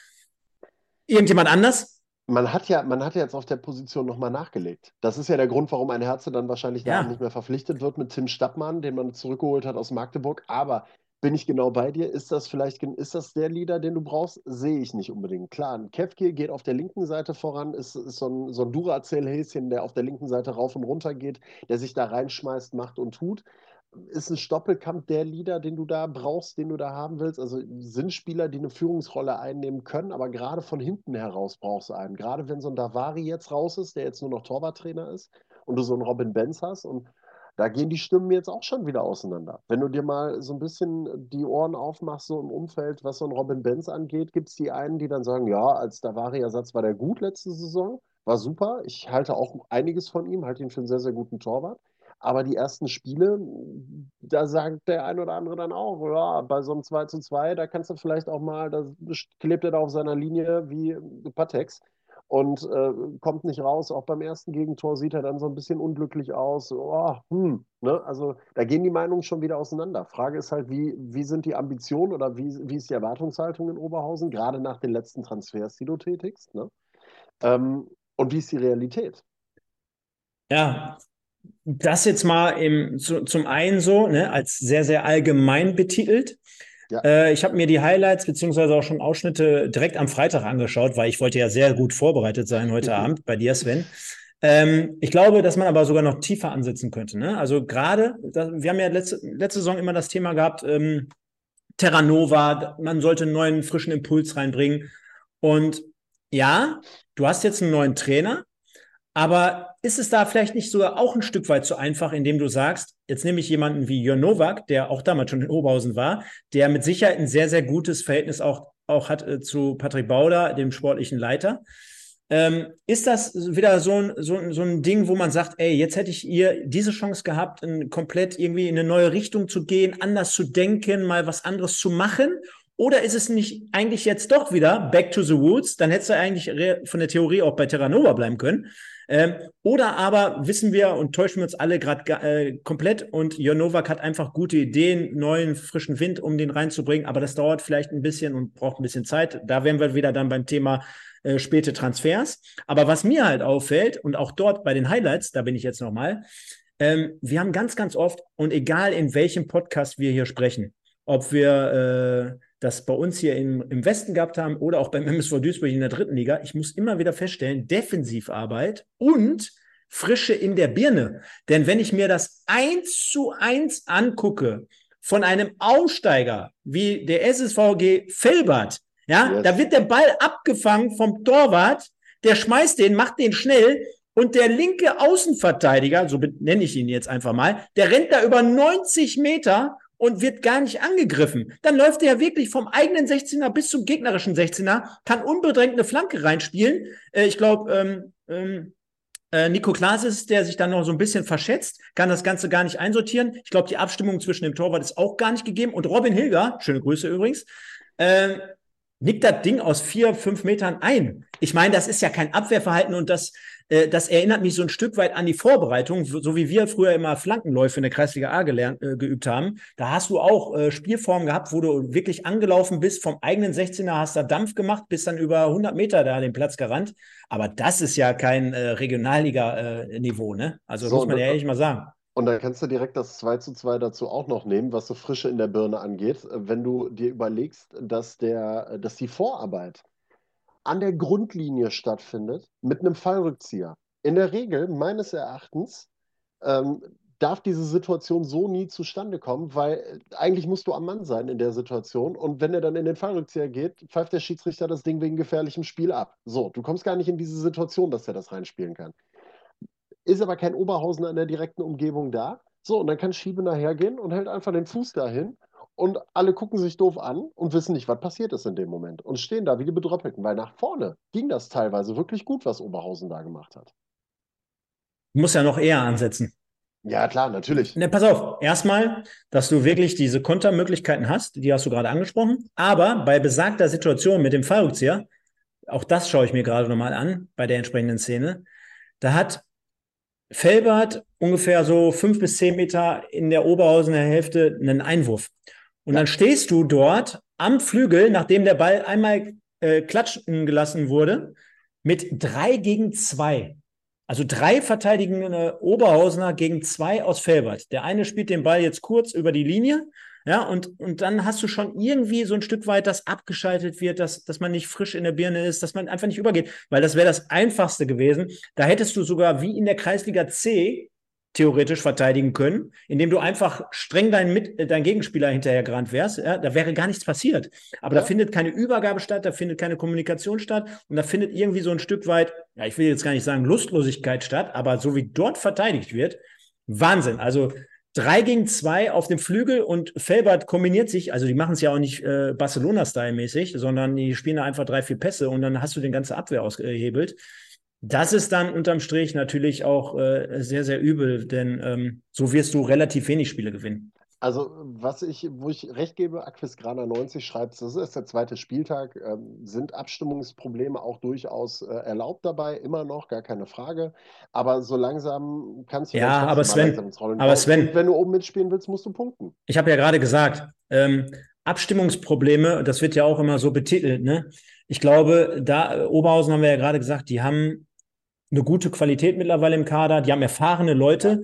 S1: irgendjemand anders.
S2: Man hat ja, man hat ja jetzt auf der Position nochmal nachgelegt. Das ist ja der Grund, warum ein Herze dann wahrscheinlich ja. nicht mehr verpflichtet wird mit Tim Stappmann, den man zurückgeholt hat aus Magdeburg. Aber bin ich genau bei dir. Ist das vielleicht, ist das der Leader, den du brauchst? Sehe ich nicht unbedingt. Klar, ein Kevkir geht auf der linken Seite voran, ist, ist so ein, so ein Duracell-Häschen, der auf der linken Seite rauf und runter geht, der sich da reinschmeißt, macht und tut. Ist ein Stoppelkampf der Leader, den du da brauchst, den du da haben willst? Also sind Spieler, die eine Führungsrolle einnehmen können, aber gerade von hinten heraus brauchst du einen. Gerade wenn so ein Davari jetzt raus ist, der jetzt nur noch Torwarttrainer ist und du so einen Robin Benz hast und da gehen die Stimmen jetzt auch schon wieder auseinander. Wenn du dir mal so ein bisschen die Ohren aufmachst, so im Umfeld, was so ein Robin Benz angeht, gibt es die einen, die dann sagen, ja, als Davari-Ersatz war der gut letzte Saison, war super. Ich halte auch einiges von ihm, halte ihn für einen sehr, sehr guten Torwart. Aber die ersten Spiele, da sagt der ein oder andere dann auch, ja, bei so einem 2 zu 2, da kannst du vielleicht auch mal, da klebt er da auf seiner Linie wie Patex und äh, kommt nicht raus. Auch beim ersten Gegentor sieht er dann so ein bisschen unglücklich aus. Oh, hm, ne? Also da gehen die Meinungen schon wieder auseinander. Frage ist halt, wie, wie sind die Ambitionen oder wie, wie ist die Erwartungshaltung in Oberhausen, gerade nach den letzten Transfers, die du tätigst? Ne? Ähm, und wie ist die Realität?
S1: Ja, das jetzt mal im, zu, zum einen so, ne, als sehr, sehr allgemein betitelt. Ja. Äh, ich habe mir die Highlights beziehungsweise auch schon Ausschnitte direkt am Freitag angeschaut, weil ich wollte ja sehr gut vorbereitet sein heute mhm. Abend bei dir, Sven. Ähm, ich glaube, dass man aber sogar noch tiefer ansetzen könnte. Ne? Also gerade, wir haben ja letzte, letzte Saison immer das Thema gehabt, ähm, Terra Nova, man sollte einen neuen, frischen Impuls reinbringen. Und ja, du hast jetzt einen neuen Trainer, aber ist es da vielleicht nicht sogar auch ein Stück weit zu einfach, indem du sagst, jetzt nehme ich jemanden wie Jörn Nowak, der auch damals schon in Oberhausen war, der mit Sicherheit ein sehr, sehr gutes Verhältnis auch, auch hat äh, zu Patrick Bauder, dem sportlichen Leiter. Ähm, ist das wieder so ein, so, so ein Ding, wo man sagt, ey, jetzt hätte ich ihr diese Chance gehabt, in, komplett irgendwie in eine neue Richtung zu gehen, anders zu denken, mal was anderes zu machen? Oder ist es nicht eigentlich jetzt doch wieder back to the roots? Dann hättest du eigentlich von der Theorie auch bei Terra Nova bleiben können. Ähm, oder aber wissen wir und täuschen wir uns alle gerade äh, komplett und Jörn Nowak hat einfach gute Ideen, neuen, frischen Wind, um den reinzubringen, aber das dauert vielleicht ein bisschen und braucht ein bisschen Zeit. Da wären wir wieder dann beim Thema äh, späte Transfers. Aber was mir halt auffällt und auch dort bei den Highlights, da bin ich jetzt nochmal, ähm, wir haben ganz, ganz oft und egal in welchem Podcast wir hier sprechen, ob wir äh, das bei uns hier im, im Westen gehabt haben oder auch beim MSV Duisburg in der dritten Liga. Ich muss immer wieder feststellen, Defensivarbeit und Frische in der Birne. Denn wenn ich mir das eins zu eins angucke von einem Aussteiger wie der SSVG Felbert, ja, yes. da wird der Ball abgefangen vom Torwart, der schmeißt den, macht den schnell und der linke Außenverteidiger, so nenne ich ihn jetzt einfach mal, der rennt da über 90 Meter und wird gar nicht angegriffen. Dann läuft er ja wirklich vom eigenen 16er bis zum gegnerischen 16er, kann unbedrängt eine Flanke reinspielen. Äh, ich glaube, ähm, ähm, äh, Nico Klaas ist, der sich dann noch so ein bisschen verschätzt, kann das Ganze gar nicht einsortieren. Ich glaube, die Abstimmung zwischen dem Torwart ist auch gar nicht gegeben. Und Robin Hilger, schöne Grüße übrigens, äh, nickt das Ding aus vier, fünf Metern ein. Ich meine, das ist ja kein Abwehrverhalten und das äh, das erinnert mich so ein Stück weit an die Vorbereitung, so wie wir früher immer Flankenläufe in der Kreisliga A gelernt, äh, geübt haben. Da hast du auch äh, Spielformen gehabt, wo du wirklich angelaufen bist, vom eigenen 16er hast da Dampf gemacht, bist dann über 100 Meter da den Platz gerannt. Aber das ist ja kein äh, Regionalliga-Niveau, ne? Also so, muss man ja ehrlich mal sagen.
S2: Und dann kannst du direkt das 2 zu 2 dazu auch noch nehmen, was so Frische in der Birne angeht. Wenn du dir überlegst, dass, der, dass die Vorarbeit an der Grundlinie stattfindet mit einem Fallrückzieher. In der Regel, meines Erachtens, ähm, darf diese Situation so nie zustande kommen, weil eigentlich musst du am Mann sein in der Situation. Und wenn er dann in den Fallrückzieher geht, pfeift der Schiedsrichter das Ding wegen gefährlichem Spiel ab. So, du kommst gar nicht in diese Situation, dass er das reinspielen kann. Ist aber kein Oberhausen in der direkten Umgebung da. So, und dann kann Schiebe nachher gehen und hält einfach den Fuß dahin und alle gucken sich doof an und wissen nicht, was passiert ist in dem Moment und stehen da wie die Bedröppelten, weil nach vorne ging das teilweise wirklich gut, was Oberhausen da gemacht hat.
S1: Muss ja noch eher ansetzen.
S2: Ja, klar, natürlich.
S1: Ne, pass auf, erstmal, dass du wirklich diese Kontermöglichkeiten hast, die hast du gerade angesprochen, aber bei besagter Situation mit dem Fallrückzieher, auch das schaue ich mir gerade nochmal an, bei der entsprechenden Szene, da hat Felbert ungefähr so fünf bis zehn Meter in der Oberhausener Hälfte einen Einwurf. Und dann stehst du dort am Flügel, nachdem der Ball einmal äh, klatschen gelassen wurde, mit drei gegen zwei. Also drei verteidigende Oberhausener gegen zwei aus Felbert. Der eine spielt den Ball jetzt kurz über die Linie, ja, und, und dann hast du schon irgendwie so ein Stück weit, dass abgeschaltet wird, dass, dass man nicht frisch in der Birne ist, dass man einfach nicht übergeht, weil das wäre das Einfachste gewesen. Da hättest du sogar wie in der Kreisliga C theoretisch verteidigen können, indem du einfach streng deinen, Mit äh, deinen Gegenspieler hinterhergerannt wärst. Ja, da wäre gar nichts passiert. Aber ja. da findet keine Übergabe statt, da findet keine Kommunikation statt und da findet irgendwie so ein Stück weit, ja, ich will jetzt gar nicht sagen Lustlosigkeit statt, aber so wie dort verteidigt wird, Wahnsinn. Also drei gegen zwei auf dem Flügel und Felbert kombiniert sich, also die machen es ja auch nicht äh, Barcelona-Style-mäßig, sondern die spielen da einfach drei, vier Pässe und dann hast du den ganze Abwehr ausgehebelt. Das ist dann unterm Strich natürlich auch äh, sehr, sehr übel, denn ähm, so wirst du relativ wenig Spiele gewinnen.
S2: Also, was ich, wo ich recht gebe, Aquisgrana 90 schreibt, das ist der zweite Spieltag, ähm, sind Abstimmungsprobleme auch durchaus äh, erlaubt dabei, immer noch, gar keine Frage. Aber so langsam kannst du
S1: ja, aber Sven, aber Sven,
S2: wenn du oben mitspielen willst, musst du punkten.
S1: Ich habe ja gerade gesagt, ähm, Abstimmungsprobleme, das wird ja auch immer so betitelt, ne? Ich glaube, da Oberhausen haben wir ja gerade gesagt, die haben eine gute Qualität mittlerweile im Kader, die haben erfahrene Leute.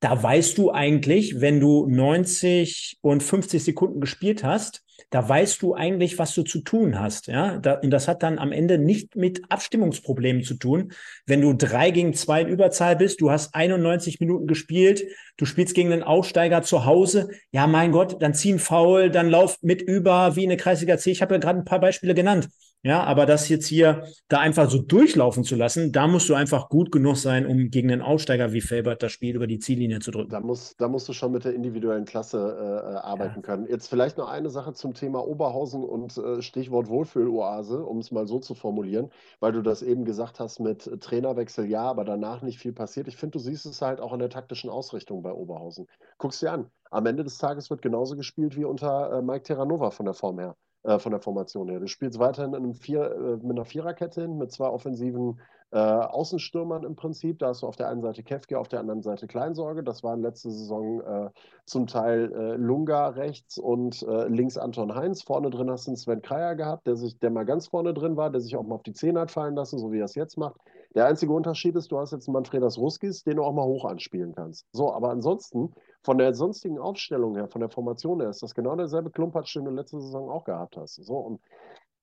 S1: Da weißt du eigentlich, wenn du 90 und 50 Sekunden gespielt hast, da weißt du eigentlich, was du zu tun hast. Ja, da, und das hat dann am Ende nicht mit Abstimmungsproblemen zu tun. Wenn du drei gegen zwei in Überzahl bist, du hast 91 Minuten gespielt, du spielst gegen einen Aufsteiger zu Hause. Ja, mein Gott, dann ziehen faul, dann lauf mit über wie eine Kreisliga C. Ich habe ja gerade ein paar Beispiele genannt. Ja, aber das jetzt hier da einfach so durchlaufen zu lassen, da musst du einfach gut genug sein, um gegen einen Aufsteiger wie Felbert das Spiel über die Ziellinie zu drücken.
S2: Da, muss, da musst du schon mit der individuellen Klasse äh, äh arbeiten ja. können. Jetzt vielleicht noch eine Sache zum Thema Oberhausen und äh, Stichwort Wohlfühloase, um es mal so zu formulieren, weil du das eben gesagt hast mit Trainerwechsel, ja, aber danach nicht viel passiert. Ich finde, du siehst es halt auch in der taktischen Ausrichtung bei Oberhausen. Guckst dir an. Am Ende des Tages wird genauso gespielt wie unter äh, Mike Terranova von der Form her. Äh, von der Formation her. Du spielst weiterhin in einem Vier, äh, mit einer Viererkette hin, mit zwei offensiven äh, Außenstürmern im Prinzip. Da hast du auf der einen Seite Kefke, auf der anderen Seite Kleinsorge. Das waren letzte Saison äh, zum Teil äh, Lunga rechts und äh, links Anton Heinz. Vorne drin hast du einen Sven Kreier gehabt, der, sich, der mal ganz vorne drin war, der sich auch mal auf die Zehn hat fallen lassen, so wie er es jetzt macht. Der einzige Unterschied ist, du hast jetzt einen Manfredas Ruskis, den du auch mal hoch anspielen kannst. So, aber ansonsten von der sonstigen Aufstellung her, von der Formation her, ist das genau derselbe Klumpatsch, den du letzte Saison auch gehabt hast. So, und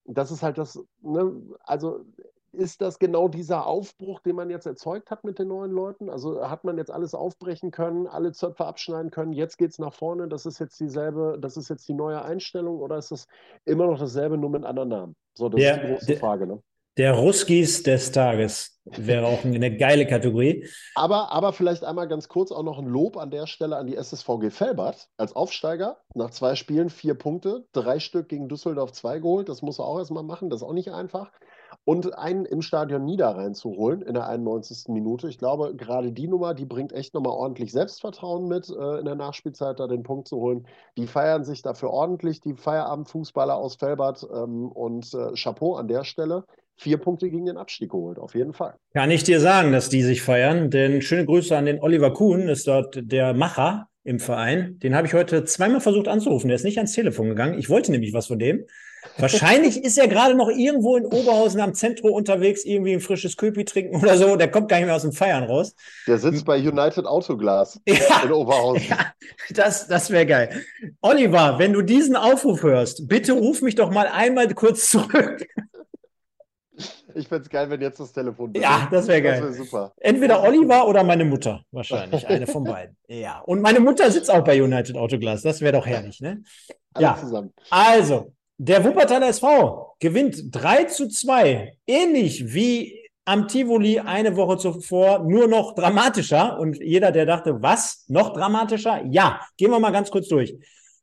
S2: das ist halt das, ne, also ist das genau dieser Aufbruch, den man jetzt erzeugt hat mit den neuen Leuten? Also hat man jetzt alles aufbrechen können, alle Zöpfe abschneiden können, jetzt geht es nach vorne, das ist jetzt dieselbe, das ist jetzt die neue Einstellung oder ist das immer noch dasselbe, nur mit anderen Namen? So, das
S1: der,
S2: ist die große
S1: der,
S2: Frage. Ne?
S1: Der Ruskis des Tages wäre auch eine geile Kategorie.
S2: Aber, aber vielleicht einmal ganz kurz auch noch ein Lob an der Stelle an die SSVG Felbert als Aufsteiger. Nach zwei Spielen vier Punkte, drei Stück gegen Düsseldorf zwei geholt. Das muss er auch erstmal machen, das ist auch nicht einfach und einen im Stadion Niederrhein zu holen in der 91. Minute. Ich glaube, gerade die Nummer, die bringt echt nochmal ordentlich Selbstvertrauen mit, äh, in der Nachspielzeit da den Punkt zu holen. Die feiern sich dafür ordentlich, die Feierabendfußballer aus Felbert ähm, und äh, Chapeau an der Stelle. Vier Punkte gegen den Abstieg geholt, auf jeden Fall.
S1: Kann ich dir sagen, dass die sich feiern, denn schöne Grüße an den Oliver Kuhn, ist dort der Macher im Verein. Den habe ich heute zweimal versucht anzurufen. Der ist nicht ans Telefon gegangen. Ich wollte nämlich was von dem. Wahrscheinlich ist er gerade noch irgendwo in Oberhausen am Zentrum unterwegs, irgendwie ein frisches Köpi trinken oder so. Der kommt gar nicht mehr aus dem Feiern raus.
S2: Der sitzt bei United Autoglas ja, in Oberhausen. Ja,
S1: das das wäre geil. Oliver, wenn du diesen Aufruf hörst, bitte ruf mich doch mal einmal kurz zurück.
S2: Ich fände es geil, wenn jetzt das Telefon.
S1: Bitte. Ja, das wäre geil.
S2: Das wär super.
S1: Entweder Oliver oder meine Mutter, wahrscheinlich. Eine von beiden. Ja. Und meine Mutter sitzt auch bei United Autoglas. Das wäre doch herrlich, ne?
S2: Alle ja. zusammen.
S1: Also, der Wuppertaler SV gewinnt 3 zu 2. Ähnlich wie am Tivoli eine Woche zuvor, nur noch dramatischer. Und jeder, der dachte, was? Noch dramatischer? Ja, gehen wir mal ganz kurz durch.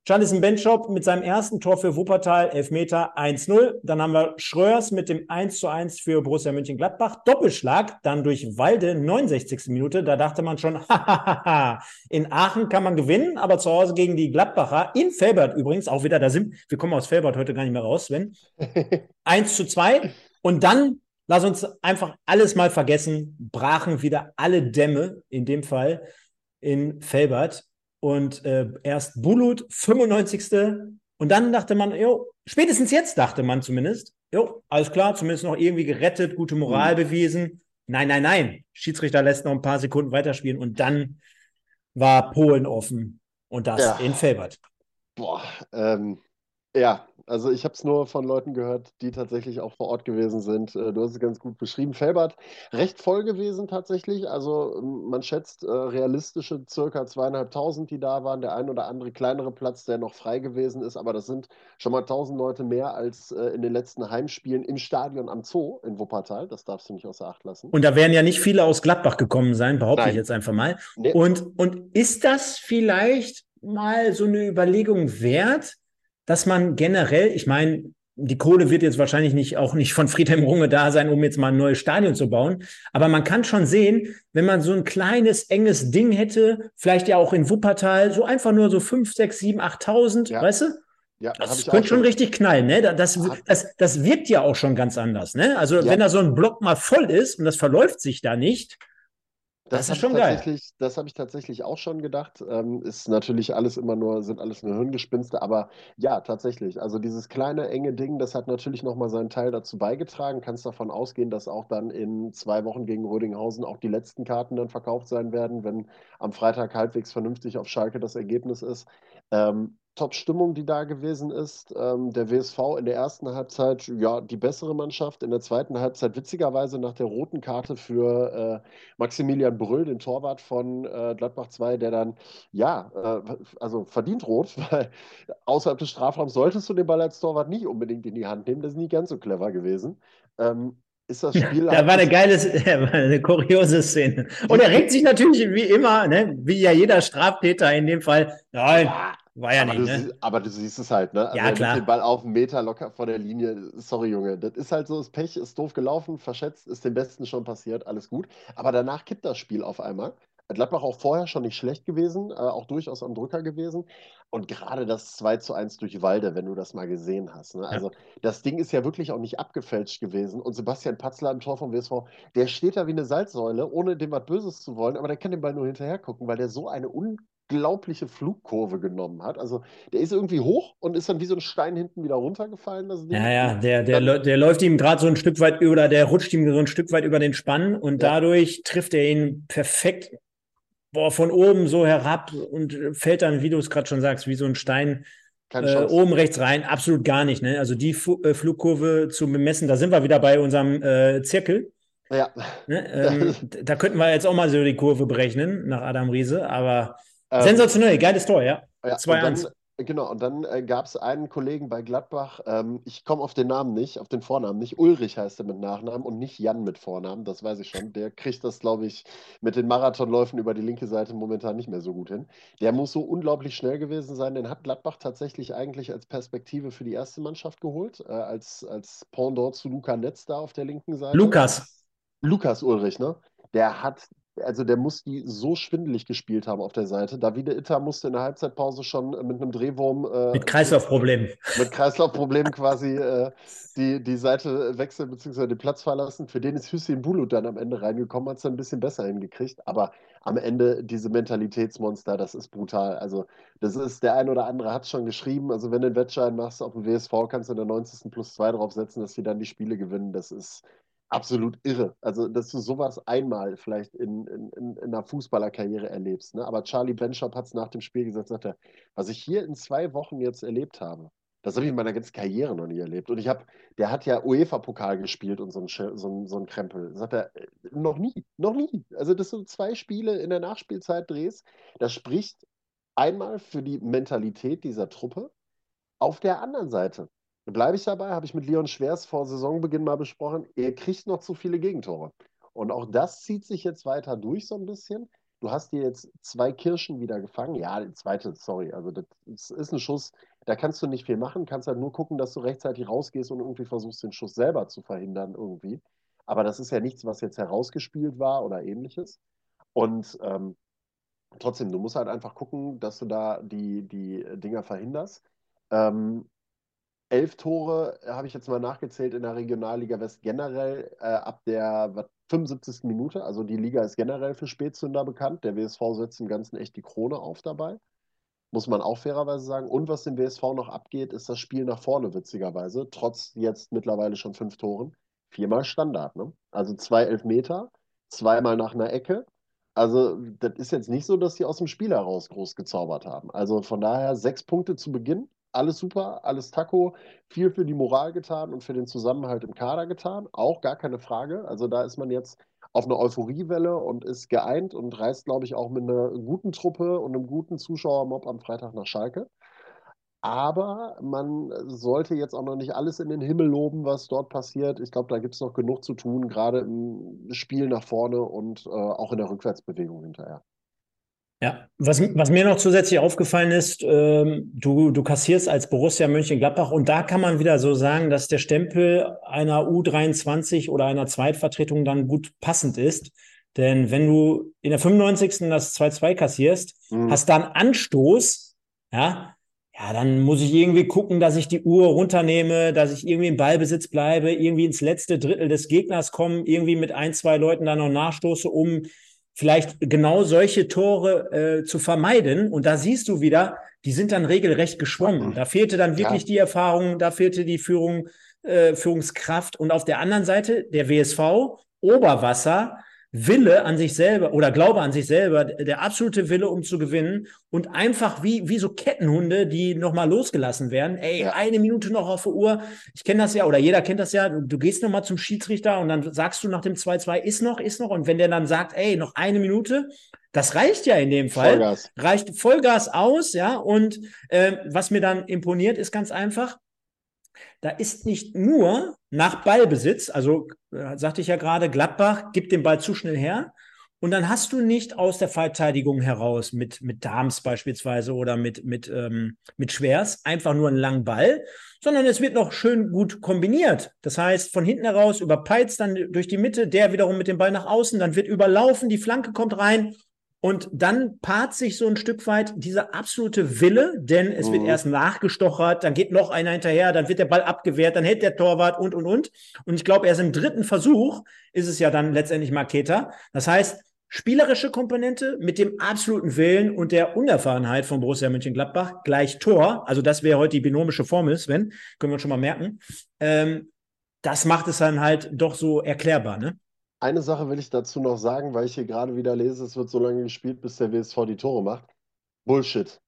S1: Jonathan Benchop mit seinem ersten Tor für Wuppertal, Elfmeter 1-0. Dann haben wir Schröers mit dem 1-1 für Borussia Mönchengladbach. Doppelschlag, dann durch Walde, 69. Minute. Da dachte man schon, hahaha, in Aachen kann man gewinnen, aber zu Hause gegen die Gladbacher, in Felbert übrigens, auch wieder, da sind, wir kommen aus Felbert heute gar nicht mehr raus, Sven. 1 zu 2. Und dann, lass uns einfach alles mal vergessen, brachen wieder alle Dämme, in dem Fall in Felbert. Und äh, erst Bulut, 95. Und dann dachte man, jo, spätestens jetzt dachte man zumindest, jo, alles klar, zumindest noch irgendwie gerettet, gute Moral mhm. bewiesen. Nein, nein, nein. Schiedsrichter lässt noch ein paar Sekunden weiterspielen und dann war Polen offen und das ja. in Felbert.
S2: Boah, ähm, ja, also ich habe es nur von Leuten gehört, die tatsächlich auch vor Ort gewesen sind. Äh, du hast es ganz gut beschrieben. Felbert, recht voll gewesen tatsächlich. Also ähm, man schätzt äh, realistische circa zweieinhalbtausend, die da waren. Der ein oder andere kleinere Platz, der noch frei gewesen ist. Aber das sind schon mal tausend Leute mehr als äh, in den letzten Heimspielen im Stadion am Zoo in Wuppertal. Das darfst du nicht außer Acht lassen.
S1: Und da werden ja nicht viele aus Gladbach gekommen sein, behaupte Nein. ich jetzt einfach mal. Nee. Und, und ist das vielleicht mal so eine Überlegung wert? Dass man generell, ich meine, die Kohle wird jetzt wahrscheinlich nicht auch nicht von Friedhelm Runge da sein, um jetzt mal ein neues Stadion zu bauen. Aber man kann schon sehen, wenn man so ein kleines, enges Ding hätte, vielleicht ja auch in Wuppertal, so einfach nur so 5, 6, 7, 8.000, ja. weißt du? Ja, das, das könnte schon richtig knallen, ne? Das, das, das wirkt ja auch schon ganz anders, ne? Also, ja. wenn da so ein Block mal voll ist und das verläuft sich da nicht,
S2: das, das ist schon geil. Das habe ich tatsächlich auch schon gedacht. Ähm, ist natürlich alles immer nur, sind alles nur Hirngespinste, aber ja, tatsächlich. Also dieses kleine, enge Ding, das hat natürlich nochmal seinen Teil dazu beigetragen. Kannst davon ausgehen, dass auch dann in zwei Wochen gegen Rödinghausen auch die letzten Karten dann verkauft sein werden, wenn am Freitag halbwegs vernünftig auf Schalke das Ergebnis ist. Ähm, Top-Stimmung, die da gewesen ist. Ähm, der WSV in der ersten Halbzeit, ja, die bessere Mannschaft. In der zweiten Halbzeit, witzigerweise nach der roten Karte für äh, Maximilian Brüll, den Torwart von äh, Gladbach 2, der dann, ja, äh, also verdient rot, weil außerhalb des Strafraums solltest du den Ball als Torwart nicht unbedingt in die Hand nehmen. Das ist nicht ganz so clever gewesen. Ähm, ist das Spiel.
S1: da war eine geile, eine kuriose Szene. Und er regt sich natürlich wie immer, ne, wie ja jeder Straftäter in dem Fall. Nein, ja. War ja
S2: aber
S1: nicht,
S2: du,
S1: ne?
S2: Aber du siehst es halt, ne?
S1: Also ja, klar.
S2: Den Ball auf einen Meter locker vor der Linie. Sorry, Junge. Das ist halt so, das Pech ist doof gelaufen, verschätzt, ist dem Besten schon passiert, alles gut. Aber danach kippt das Spiel auf einmal. Gladbach auch vorher schon nicht schlecht gewesen, äh, auch durchaus am Drücker gewesen. Und gerade das 2 zu 1 durch Walde, wenn du das mal gesehen hast. Ne? Also, ja. das Ding ist ja wirklich auch nicht abgefälscht gewesen. Und Sebastian Patzler im Tor vom WSV, der steht da wie eine Salzsäule, ohne dem was Böses zu wollen, aber der kann den Ball nur hinterher gucken, weil der so eine un unglaubliche Flugkurve genommen hat. Also der ist irgendwie hoch und ist dann wie so ein Stein hinten wieder runtergefallen. Das
S1: ja, ja, der, der, dann, der läuft ihm gerade so ein Stück weit über, der rutscht ihm so ein Stück weit über den Spann und ja. dadurch trifft er ihn perfekt boah, von oben so herab und fällt dann, wie du es gerade schon sagst, wie so ein Stein äh, oben rechts rein. Absolut gar nicht. Ne? Also die Fu äh, Flugkurve zu bemessen, da sind wir wieder bei unserem äh, Zirkel. Ja. Ne? Ähm, da könnten wir jetzt auch mal so die Kurve berechnen nach Adam Riese, aber ähm, sensationell, geiles Tor, ja.
S2: ja 2-1. Genau, und dann äh, gab es einen Kollegen bei Gladbach, ähm, ich komme auf den Namen nicht, auf den Vornamen nicht. Ulrich heißt er mit Nachnamen und nicht Jan mit Vornamen, das weiß ich schon. Der kriegt das, glaube ich, mit den Marathonläufen über die linke Seite momentan nicht mehr so gut hin. Der muss so unglaublich schnell gewesen sein. Den hat Gladbach tatsächlich eigentlich als Perspektive für die erste Mannschaft geholt, äh, als, als Pendant zu Luca Netz da auf der linken Seite.
S1: Lukas.
S2: Lukas Ulrich, ne? Der hat also der muss die so schwindelig gespielt haben auf der Seite. Davide Itter musste in der Halbzeitpause schon mit einem Drehwurm.
S1: Äh, mit Kreislaufproblemen.
S2: Mit Kreislaufproblemen quasi äh, die, die Seite wechseln bzw. den Platz verlassen. Für den ist Hüseyin Bulut dann am Ende reingekommen, hat es ein bisschen besser hingekriegt. Aber am Ende diese Mentalitätsmonster, das ist brutal. Also, das ist, der ein oder andere hat es schon geschrieben. Also, wenn du einen Wettschein machst auf dem WSV, kannst du in der 90. plus 2 draufsetzen, dass sie dann die Spiele gewinnen. Das ist absolut irre. Also, dass du sowas einmal vielleicht in, in, in einer Fußballerkarriere erlebst. Ne? Aber Charlie Benchop hat es nach dem Spiel gesagt, sagte, was ich hier in zwei Wochen jetzt erlebt habe, das habe ich in meiner ganzen Karriere noch nie erlebt. Und ich habe, der hat ja UEFA-Pokal gespielt und so ein, so, so ein Krempel. Sagt er, noch nie, noch nie. Also, dass du zwei Spiele in der Nachspielzeit drehst, das spricht einmal für die Mentalität dieser Truppe. Auf der anderen Seite bleibe ich dabei, habe ich mit Leon Schwers vor Saisonbeginn mal besprochen, er kriegt noch zu viele Gegentore. Und auch das zieht sich jetzt weiter durch so ein bisschen. Du hast dir jetzt zwei Kirschen wieder gefangen. Ja, die zweite, sorry, also das ist ein Schuss, da kannst du nicht viel machen, kannst halt nur gucken, dass du rechtzeitig rausgehst und irgendwie versuchst, den Schuss selber zu verhindern irgendwie. Aber das ist ja nichts, was jetzt herausgespielt war oder ähnliches. Und ähm, trotzdem, du musst halt einfach gucken, dass du da die, die Dinger verhinderst. Ähm, elf Tore, äh, habe ich jetzt mal nachgezählt, in der Regionalliga West generell äh, ab der was, 75. Minute. Also die Liga ist generell für Spätzünder bekannt. Der WSV setzt im Ganzen echt die Krone auf dabei. Muss man auch fairerweise sagen. Und was dem WSV noch abgeht, ist das Spiel nach vorne, witzigerweise. Trotz jetzt mittlerweile schon fünf Toren. Viermal Standard. Ne? Also zwei Elfmeter, zweimal nach einer Ecke. Also, das ist jetzt nicht so, dass sie aus dem Spiel heraus groß gezaubert haben. Also von daher sechs Punkte zu Beginn alles super, alles Taco, viel für die Moral getan und für den Zusammenhalt im Kader getan, auch gar keine Frage. Also da ist man jetzt auf einer Euphoriewelle und ist geeint und reist, glaube ich, auch mit einer guten Truppe und einem guten Zuschauermob am Freitag nach Schalke. Aber man sollte jetzt auch noch nicht alles in den Himmel loben, was dort passiert. Ich glaube, da gibt es noch genug zu tun, gerade im Spiel nach vorne und äh, auch in der Rückwärtsbewegung hinterher.
S1: Ja, was, was mir noch zusätzlich aufgefallen ist, ähm, du, du kassierst als Borussia Mönchengladbach und da kann man wieder so sagen, dass der Stempel einer U23 oder einer Zweitvertretung dann gut passend ist. Denn wenn du in der 95. das 2-2 kassierst, mhm. hast dann Anstoß, ja, ja, dann muss ich irgendwie gucken, dass ich die Uhr runternehme, dass ich irgendwie im Ballbesitz bleibe, irgendwie ins letzte Drittel des Gegners komme, irgendwie mit ein, zwei Leuten dann noch nachstoße, um vielleicht genau solche Tore äh, zu vermeiden. Und da siehst du wieder, die sind dann regelrecht geschwommen. Da fehlte dann wirklich ja. die Erfahrung, da fehlte die Führung, äh, Führungskraft. Und auf der anderen Seite der WSV, Oberwasser, Wille an sich selber oder Glaube an sich selber, der absolute Wille, um zu gewinnen und einfach wie, wie so Kettenhunde, die nochmal losgelassen werden. Ey, eine Minute noch auf der Uhr. Ich kenne das ja oder jeder kennt das ja. Du, du gehst nochmal zum Schiedsrichter und dann sagst du nach dem 2-2, ist noch, ist noch. Und wenn der dann sagt, ey, noch eine Minute, das reicht ja in dem Fall. Vollgas. Reicht Vollgas aus, ja. Und äh, was mir dann imponiert, ist ganz einfach, da ist nicht nur nach Ballbesitz, also äh, sagte ich ja gerade, Gladbach gibt den Ball zu schnell her. Und dann hast du nicht aus der Verteidigung heraus mit, mit Dams beispielsweise oder mit, mit, ähm, mit Schwers einfach nur einen langen Ball, sondern es wird noch schön gut kombiniert. Das heißt, von hinten heraus über Peitz dann durch die Mitte, der wiederum mit dem Ball nach außen, dann wird überlaufen, die Flanke kommt rein und dann paart sich so ein Stück weit dieser absolute Wille, denn es mhm. wird erst nachgestochert, dann geht noch einer hinterher, dann wird der Ball abgewehrt, dann hält der Torwart und, und, und. Und ich glaube, erst im dritten Versuch ist es ja dann letztendlich Maketa. Das heißt, spielerische Komponente mit dem absoluten Willen und der Unerfahrenheit von Borussia Mönchengladbach gleich Tor. Also das wäre heute die binomische Formel, Sven, können wir uns schon mal merken. Ähm, das macht es dann halt doch so erklärbar, ne?
S2: Eine Sache will ich dazu noch sagen, weil ich hier gerade wieder lese, es wird so lange gespielt, bis der WSV die Tore macht. Bullshit.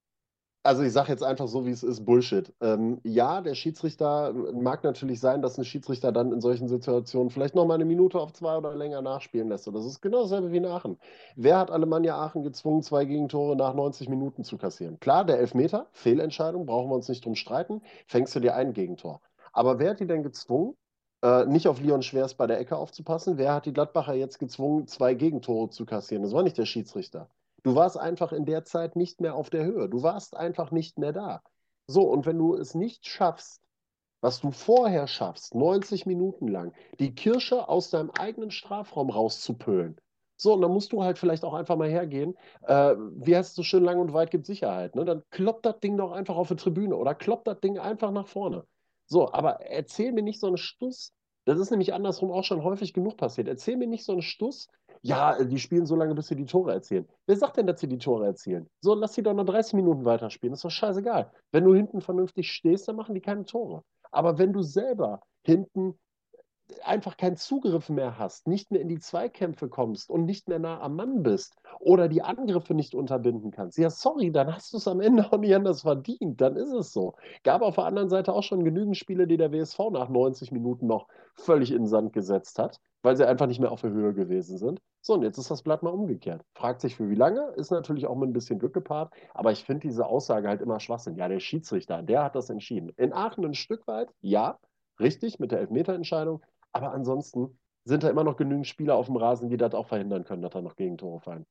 S2: Also ich sage jetzt einfach so, wie es ist, Bullshit. Ähm, ja, der Schiedsrichter mag natürlich sein, dass ein Schiedsrichter dann in solchen Situationen vielleicht noch mal eine Minute auf zwei oder länger nachspielen lässt. Und das ist genau dasselbe wie in Aachen. Wer hat Alemannia Aachen gezwungen, zwei Gegentore nach 90 Minuten zu kassieren? Klar, der Elfmeter, Fehlentscheidung, brauchen wir uns nicht drum streiten, fängst du dir ein Gegentor. Aber wer hat die denn gezwungen, äh, nicht auf Leon Schwers bei der Ecke aufzupassen? Wer hat die Gladbacher jetzt gezwungen, zwei Gegentore zu kassieren? Das war nicht der Schiedsrichter. Du warst einfach in der Zeit nicht mehr auf der Höhe. Du warst einfach nicht mehr da. So, und wenn du es nicht schaffst, was du vorher schaffst, 90 Minuten lang, die Kirsche aus deinem eigenen Strafraum rauszupölen, so, und dann musst du halt vielleicht auch einfach mal hergehen. Äh, wie heißt es so schön, lang und weit gibt Sicherheit. Ne? Dann kloppt das Ding doch einfach auf die Tribüne oder kloppt das Ding einfach nach vorne. So, aber erzähl mir nicht so einen Stuss. Das ist nämlich andersrum auch schon häufig genug passiert. Erzähl mir nicht so einen Stuss, ja, die spielen so lange, bis sie die Tore erzielen. Wer sagt denn, dass sie die Tore erzielen? So, lass sie doch noch 30 Minuten weiterspielen. ist doch scheißegal. Wenn du hinten vernünftig stehst, dann machen die keine Tore. Aber wenn du selber hinten einfach keinen Zugriff mehr hast, nicht mehr in die Zweikämpfe kommst und nicht mehr nah am Mann bist oder die Angriffe nicht unterbinden kannst, ja, sorry, dann hast du es am Ende auch nicht anders verdient. Dann ist es so. Gab auf der anderen Seite auch schon genügend Spiele, die der WSV nach 90 Minuten noch völlig in den Sand gesetzt hat, weil sie einfach nicht mehr auf der Höhe gewesen sind. So, und jetzt ist das Blatt mal umgekehrt. Fragt sich für wie lange, ist natürlich auch mit ein bisschen Glück gepaart, aber ich finde diese Aussage halt immer Schwachsinn. Ja, der Schiedsrichter, der hat das entschieden. In Aachen ein Stück weit, ja, richtig, mit der Elfmeterentscheidung, aber ansonsten sind da immer noch genügend Spieler auf dem Rasen, die das auch verhindern können, dass da noch Gegentore fallen.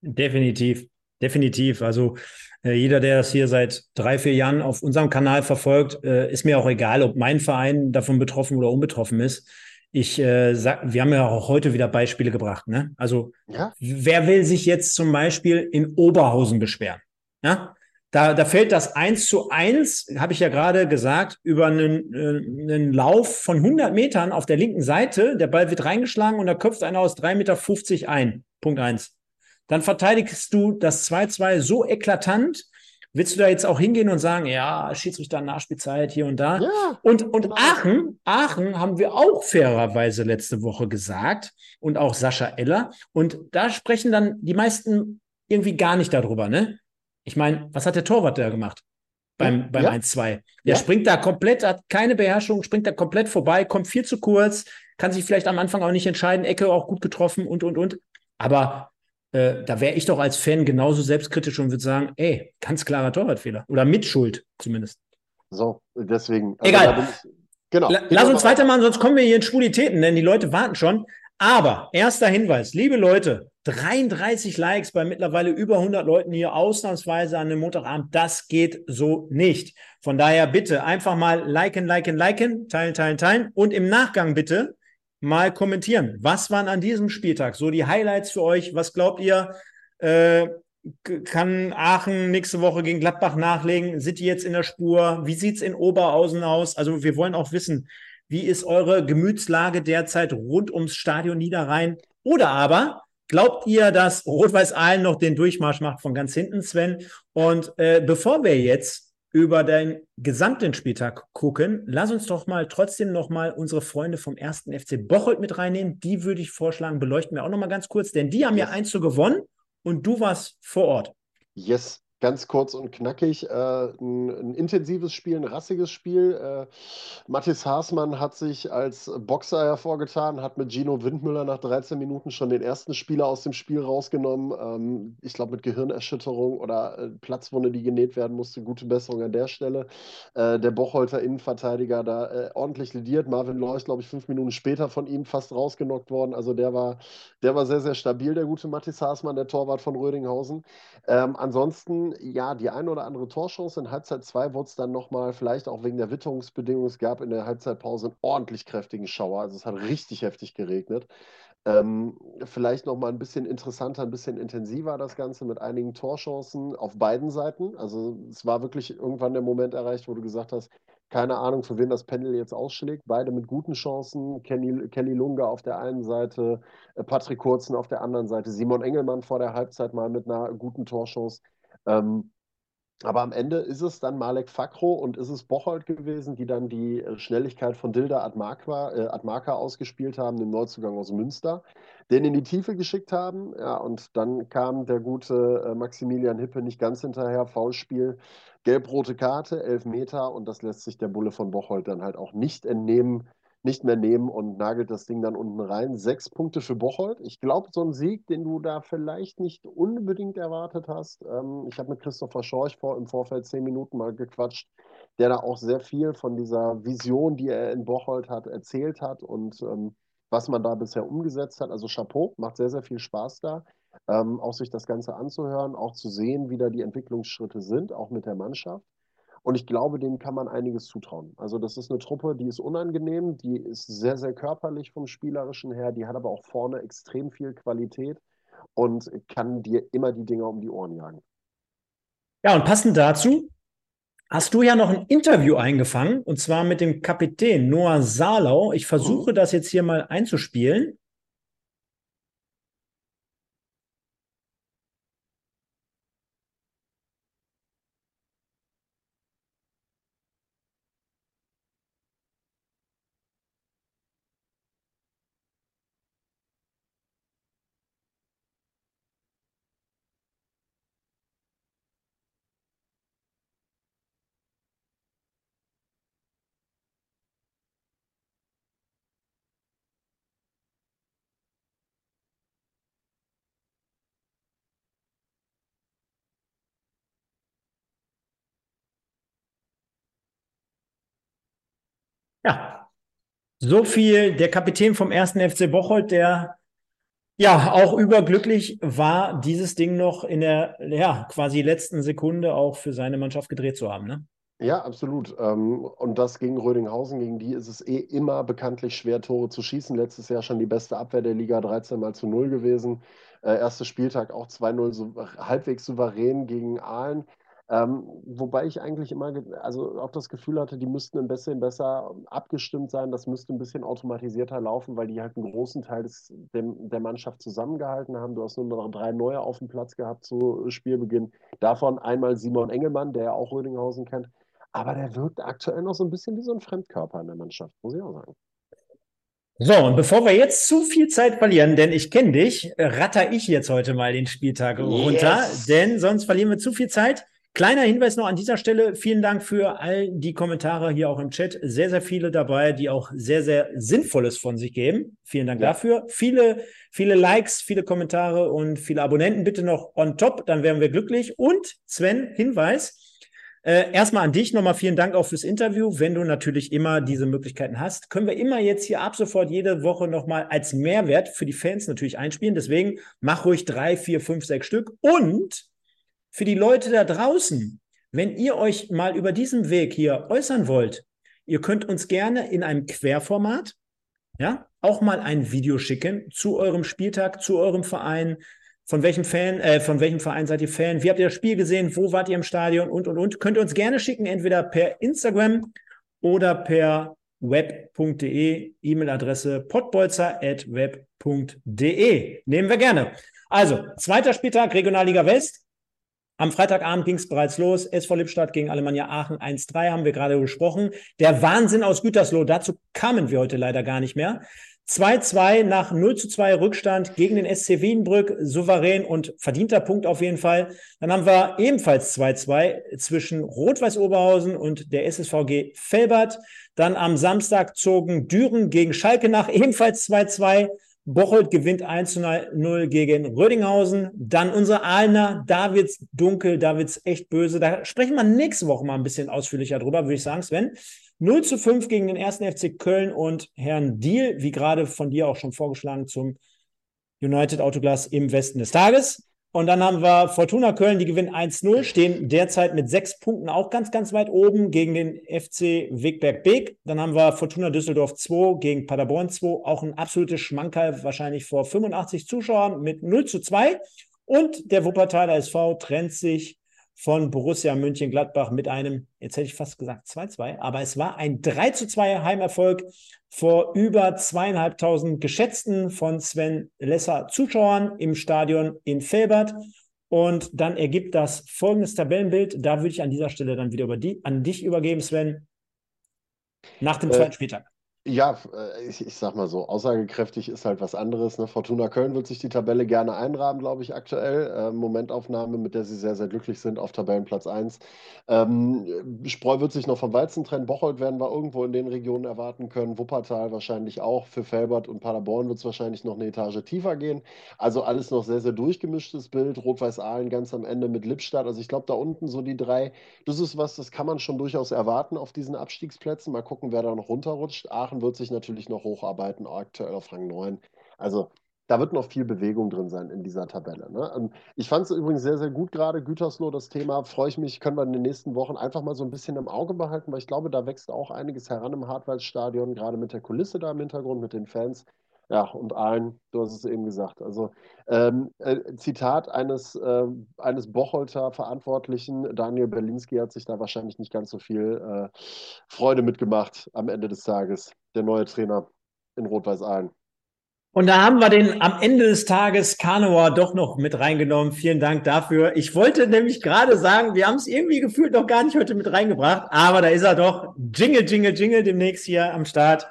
S1: Definitiv, definitiv. Also äh, jeder, der das hier seit drei, vier Jahren auf unserem Kanal verfolgt, äh, ist mir auch egal, ob mein Verein davon betroffen oder unbetroffen ist. Ich äh, sag, wir haben ja auch heute wieder Beispiele gebracht. Ne? Also ja. wer will sich jetzt zum Beispiel in Oberhausen beschweren? Ja? Da, da fällt das eins zu eins, habe ich ja gerade gesagt, über einen, äh, einen Lauf von 100 Metern auf der linken Seite. Der Ball wird reingeschlagen und da köpft einer aus 3,50 Meter ein. Punkt eins. Dann verteidigst du das 2-2 so eklatant. Willst du da jetzt auch hingehen und sagen, ja, Schiedsrichter Nachspielzeit hier und da? Ja, und und genau. Aachen, Aachen haben wir auch fairerweise letzte Woche gesagt und auch Sascha Eller. Und da sprechen dann die meisten irgendwie gar nicht darüber, ne? Ich meine, was hat der Torwart da gemacht? Beim, beim ja. 1-2. Der ja. springt da komplett, hat keine Beherrschung, springt da komplett vorbei, kommt viel zu kurz, kann sich vielleicht am Anfang auch nicht entscheiden, Ecke auch gut getroffen und, und, und. Aber äh, da wäre ich doch als Fan genauso selbstkritisch und würde sagen, ey, ganz klarer Torwartfehler. Oder Mitschuld zumindest.
S2: So, deswegen.
S1: Also Egal. Ich, genau. La lass uns weitermachen, sonst kommen wir hier in Schwulitäten, denn die Leute warten schon. Aber erster Hinweis, liebe Leute, 33 Likes bei mittlerweile über 100 Leuten hier ausnahmsweise an einem Montagabend, das geht so nicht. Von daher bitte einfach mal liken, liken, liken, teilen, teilen, teilen und im Nachgang bitte mal kommentieren. Was waren an diesem Spieltag so die Highlights für euch? Was glaubt ihr, äh, kann Aachen nächste Woche gegen Gladbach nachlegen? Sind die jetzt in der Spur? Wie sieht es in Oberhausen aus? Also wir wollen auch wissen, wie ist eure Gemütslage derzeit rund ums Stadion Niederrhein? Oder aber glaubt ihr, dass Rot-Weiß Aalen noch den Durchmarsch macht von ganz hinten, Sven? Und äh, bevor wir jetzt über den gesamten Spieltag gucken, lass uns doch mal trotzdem noch mal unsere Freunde vom ersten FC Bocholt mit reinnehmen. Die würde ich vorschlagen, beleuchten wir auch noch mal ganz kurz, denn die haben ja eins zu gewonnen und du warst vor Ort.
S2: Yes, Ganz kurz und knackig, äh, ein, ein, intensives Spiel, ein rassiges Spiel. Äh, Mathis Haasmann hat sich als Boxer hervorgetan, hat mit Gino Windmüller nach 13 Minuten schon den ersten Spieler aus dem Spiel rausgenommen. Ähm, ich glaube mit Gehirnerschütterung oder äh, Platzwunde, die genäht werden musste. Gute Besserung an der Stelle. Äh, der Bocholter Innenverteidiger da äh, ordentlich lediert. Marvin Leuch, glaube ich, fünf Minuten später von ihm fast rausgenockt worden. Also der war, der war sehr, sehr stabil, der gute Mathis Haasmann, der Torwart von Rödinghausen. Ähm, ansonsten ja, die eine oder andere Torchance. In Halbzeit 2 wurde es dann nochmal, vielleicht auch wegen der Witterungsbedingungen, es gab in der Halbzeitpause einen ordentlich kräftigen Schauer. Also es hat richtig heftig geregnet. Ähm, vielleicht nochmal ein bisschen interessanter, ein bisschen intensiver das Ganze mit einigen Torchancen auf beiden Seiten. Also es war wirklich irgendwann der Moment erreicht, wo du gesagt hast, keine Ahnung, für wen das Pendel jetzt ausschlägt. Beide mit guten Chancen. Kenny, Kelly Lunga auf der einen Seite, äh, Patrick Kurzen auf der anderen Seite, Simon Engelmann vor der Halbzeit mal mit einer guten Torchance. Ähm, Aber am Ende ist es dann Malek Fakro und ist es Bocholt gewesen, die dann die äh, Schnelligkeit von Dilda Admarka, äh, ausgespielt haben, dem Neuzugang aus Münster, den in die Tiefe geschickt haben. Ja, und dann kam der gute äh, Maximilian Hippe nicht ganz hinterher, Foulspiel, gelb-rote Karte, elf Meter und das lässt sich der Bulle von Bocholt dann halt auch nicht entnehmen nicht mehr nehmen und nagelt das Ding dann unten rein. Sechs Punkte für Bocholt. Ich glaube, so ein Sieg, den du da vielleicht nicht unbedingt erwartet hast. Ähm, ich habe mit Christopher Schorch vor, im Vorfeld zehn Minuten mal gequatscht, der da auch sehr viel von dieser Vision, die er in Bocholt hat, erzählt hat und ähm, was man da bisher umgesetzt hat. Also Chapeau, macht sehr, sehr viel Spaß da. Ähm, auch sich das Ganze anzuhören, auch zu sehen, wie da die Entwicklungsschritte sind, auch mit der Mannschaft. Und ich glaube, dem kann man einiges zutrauen. Also das ist eine Truppe, die ist unangenehm, die ist sehr, sehr körperlich vom Spielerischen her, die hat aber auch vorne extrem viel Qualität und kann dir immer die Dinger um die Ohren jagen.
S1: Ja, und passend dazu hast du ja noch ein Interview eingefangen, und zwar mit dem Kapitän Noah Salau. Ich versuche mhm. das jetzt hier mal einzuspielen. Ja, so viel der Kapitän vom ersten FC Bocholt, der ja auch überglücklich war, dieses Ding noch in der ja, quasi letzten Sekunde auch für seine Mannschaft gedreht zu haben. Ne?
S2: Ja, absolut. Ähm, und das gegen Rödinghausen, gegen die ist es eh immer bekanntlich schwer, Tore zu schießen. Letztes Jahr schon die beste Abwehr der Liga, 13 mal zu 0 gewesen. Äh, erster Spieltag auch 2-0 so, halbwegs souverän gegen Aalen. Ähm, wobei ich eigentlich immer also auch das Gefühl hatte, die müssten ein bisschen besser abgestimmt sein. Das müsste ein bisschen automatisierter laufen, weil die halt einen großen Teil des, dem, der Mannschaft zusammengehalten haben. Du hast nur noch drei neue auf dem Platz gehabt zu Spielbeginn. Davon einmal Simon Engelmann, der ja auch Rödinghausen kennt. Aber der wirkt aktuell noch so ein bisschen wie so ein Fremdkörper in der Mannschaft, muss ich auch sagen.
S1: So, und bevor wir jetzt zu viel Zeit verlieren, denn ich kenne dich, ratter ich jetzt heute mal den Spieltag runter, yes. denn sonst verlieren wir zu viel Zeit. Kleiner Hinweis noch an dieser Stelle. Vielen Dank für all die Kommentare hier auch im Chat. Sehr, sehr viele dabei, die auch sehr, sehr Sinnvolles von sich geben. Vielen Dank ja. dafür. Viele, viele Likes, viele Kommentare und viele Abonnenten bitte noch on top. Dann wären wir glücklich. Und Sven, Hinweis. Äh, erstmal an dich nochmal vielen Dank auch fürs Interview. Wenn du natürlich immer diese Möglichkeiten hast, können wir immer jetzt hier ab sofort jede Woche nochmal als Mehrwert für die Fans natürlich einspielen. Deswegen mach ruhig drei, vier, fünf, sechs Stück. Und für die Leute da draußen, wenn ihr euch mal über diesen Weg hier äußern wollt, ihr könnt uns gerne in einem Querformat, ja, auch mal ein Video schicken zu eurem Spieltag, zu eurem Verein. Von welchem Fan, äh, von welchem Verein seid ihr Fan? Wie habt ihr das Spiel gesehen? Wo wart ihr im Stadion? Und, und, und. Könnt ihr uns gerne schicken, entweder per Instagram oder per web.de, E-Mail-Adresse potbolzer.web.de. Nehmen wir gerne. Also, zweiter Spieltag, Regionalliga West. Am Freitagabend ging es bereits los. SV Lippstadt gegen Alemannia Aachen 1-3 haben wir gerade gesprochen. Der Wahnsinn aus Gütersloh, dazu kamen wir heute leider gar nicht mehr. 2-2 nach 0 zu 2 Rückstand gegen den SC Wiedenbrück, souverän und verdienter Punkt auf jeden Fall. Dann haben wir ebenfalls 2-2 zwischen Rot-Weiß Oberhausen und der SSVG Felbert. Dann am Samstag zogen Düren gegen Schalke nach, ebenfalls 2-2. Bocholt gewinnt 1 zu 0 gegen Rödinghausen. Dann unser Aalener, da wird's dunkel, da wird's echt böse. Da sprechen wir nächste Woche mal ein bisschen ausführlicher drüber, würde ich sagen, Sven. 0 zu 5 gegen den ersten FC Köln und Herrn Diel, wie gerade von dir auch schon vorgeschlagen, zum United Autoglas im Westen des Tages. Und dann haben wir Fortuna Köln, die gewinnen 1-0, stehen derzeit mit sechs Punkten auch ganz, ganz weit oben gegen den FC Wegberg Beek. Dann haben wir Fortuna Düsseldorf 2 gegen Paderborn 2, auch ein absolutes Schmankerl, wahrscheinlich vor 85 Zuschauern mit 0 zu 2. Und der Wuppertaler SV trennt sich von Borussia München-Gladbach mit einem, jetzt hätte ich fast gesagt 2-2, aber es war ein 3-2 Heimerfolg vor über zweieinhalbtausend geschätzten von Sven Lesser Zuschauern im Stadion in Felbert. Und dann ergibt das folgendes Tabellenbild. Da würde ich an dieser Stelle dann wieder die, an dich übergeben, Sven. Nach dem äh, zweiten Spieltag.
S2: Ja, äh, ich, ich sag mal so, aussagekräftig ist halt was anderes. Ne? Fortuna Köln wird sich die Tabelle gerne einrahmen, glaube ich, aktuell. Äh, Momentaufnahme, mit der sie sehr, sehr glücklich sind auf Tabellenplatz 1. Ähm, Spreu wird sich noch vom Weizen trennen. Bocholt werden wir irgendwo in den Regionen erwarten können. Wuppertal wahrscheinlich auch. Für Felbert und Paderborn wird es wahrscheinlich noch eine Etage tiefer gehen. Also alles noch sehr, sehr durchgemischtes Bild. Rot-Weiß-Aalen ganz am Ende mit Lippstadt. Also ich glaube, da unten so die drei, das ist was, das kann man schon durchaus erwarten auf diesen Abstiegsplätzen. Mal gucken, wer da noch runterrutscht. Aachen Aachen wird sich natürlich noch hocharbeiten, aktuell auf Rang 9. Also da wird noch viel Bewegung drin sein in dieser Tabelle. Ne? Ich fand es übrigens sehr, sehr gut gerade, Gütersloh, das Thema, freue ich mich, können wir in den nächsten Wochen einfach mal so ein bisschen im Auge behalten, weil ich glaube, da wächst auch einiges heran im Hartwaldstadion, gerade mit der Kulisse da im Hintergrund, mit den Fans. Ja, und allen, du hast es eben gesagt. Also ähm, äh, Zitat eines, äh, eines Bocholter Verantwortlichen, Daniel Berlinski hat sich da wahrscheinlich nicht ganz so viel äh, Freude mitgemacht am Ende des Tages, der neue Trainer in Rot-Weiß-Aalen.
S1: Und da haben wir den am Ende des Tages Kanoa doch noch mit reingenommen. Vielen Dank dafür. Ich wollte nämlich gerade sagen, wir haben es irgendwie gefühlt noch gar nicht heute mit reingebracht, aber da ist er doch. Jingle, Jingle, Jingle demnächst hier am Start.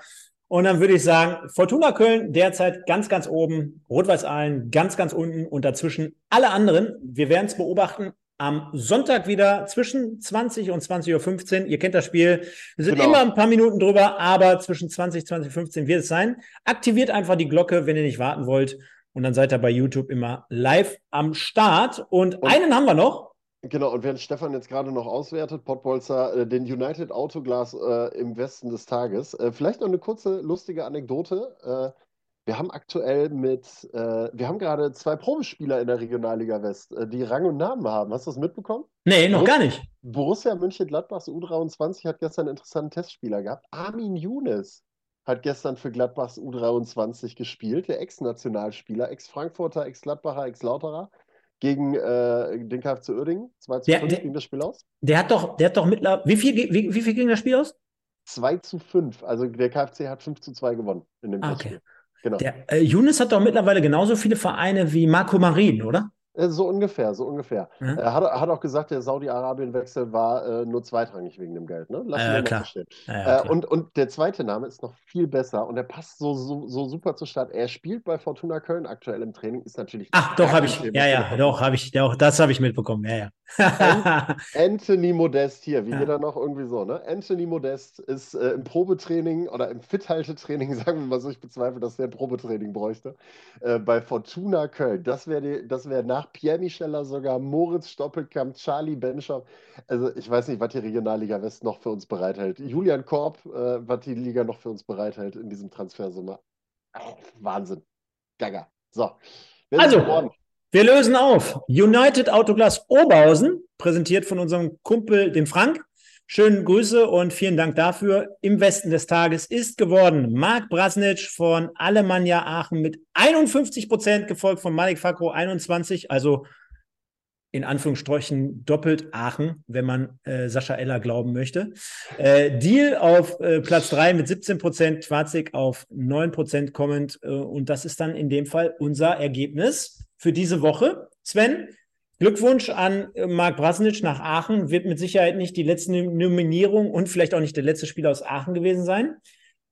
S1: Und dann würde ich sagen, Fortuna Köln derzeit ganz, ganz oben, Rot-Weiß Aalen ganz, ganz unten und dazwischen alle anderen. Wir werden es beobachten. Am Sonntag wieder zwischen 20 und 20.15 Uhr. Ihr kennt das Spiel. Wir sind genau. immer ein paar Minuten drüber, aber zwischen 20 und 20.15 Uhr wird es sein. Aktiviert einfach die Glocke, wenn ihr nicht warten wollt. Und dann seid ihr bei YouTube immer live am Start. Und, und einen haben wir noch.
S2: Genau, und während Stefan jetzt gerade noch auswertet, Pottbolzer, äh, den United Autoglas äh, im Westen des Tages. Äh, vielleicht noch eine kurze lustige Anekdote. Wir haben aktuell mit, äh, wir haben gerade zwei Probespieler in der Regionalliga West, äh, die Rang und Namen haben. Hast du das mitbekommen?
S1: Nee, noch Borussia, gar nicht.
S2: Borussia München-Gladbachs U23 hat gestern einen interessanten Testspieler gehabt. Armin Younes hat gestern für Gladbachs U23 gespielt, der Ex-Nationalspieler, Ex-Frankfurter, Ex-Gladbacher, Ex-Lauterer gegen äh, den KFC Uerdingen. 2 zu 5 ging das Spiel aus.
S1: Der hat doch, der hat doch mittlerweile. Wie viel, wie, wie viel ging das Spiel aus?
S2: 2 zu 5. Also der KFC hat 5 zu 2 gewonnen in dem ah, okay.
S1: Genau. Der äh, Younes hat doch mittlerweile genauso viele Vereine wie Marco Marin, oder?
S2: Äh, so ungefähr, so ungefähr. Mhm. Er hat, hat, auch gesagt, der Saudi-Arabien-Wechsel war äh, nur zweitrangig wegen dem Geld. Ne?
S1: Lass äh, klar.
S2: Ja, äh, und, und der zweite Name ist noch viel besser und er passt so, so, so super zur Stadt. Er spielt bei Fortuna Köln aktuell im Training, ist natürlich.
S1: Ach, doch, habe ich. Ja, ja, doch, habe ich. Doch, das habe ich mitbekommen. Ja,
S2: ja. Anthony Modest hier, wie ja. jeder noch irgendwie so. Ne? Anthony Modest ist äh, im Probetraining oder im Fithaltetraining, sagen wir mal so, ich bezweifle, dass der ein Probetraining bräuchte, äh, bei Fortuna Köln. Das wäre wär nach nach Pierre Micheller sogar Moritz Stoppelkamp, Charlie Benschop. Also ich weiß nicht, was die Regionalliga West noch für uns bereithält. Julian Korb, äh, was die Liga noch für uns bereithält in diesem Transfersumme. Wahnsinn. Gaga. So.
S1: Also, wir lösen auf. United Autoglas Oberhausen, präsentiert von unserem Kumpel, dem Frank. Schönen Grüße und vielen Dank dafür. Im Westen des Tages ist geworden Marc Brasnic von Alemannia Aachen mit 51 Prozent, gefolgt von Malik Fakro 21, also in Anführungsstrichen doppelt Aachen, wenn man äh, Sascha Eller glauben möchte. Äh, Deal auf äh, Platz 3 mit 17 Prozent, Quarzig auf 9 Prozent kommend. Äh, und das ist dann in dem Fall unser Ergebnis für diese Woche. Sven, Glückwunsch an äh, Marc Brasnic nach Aachen. Wird mit Sicherheit nicht die letzte Nominierung und vielleicht auch nicht der letzte Spieler aus Aachen gewesen sein.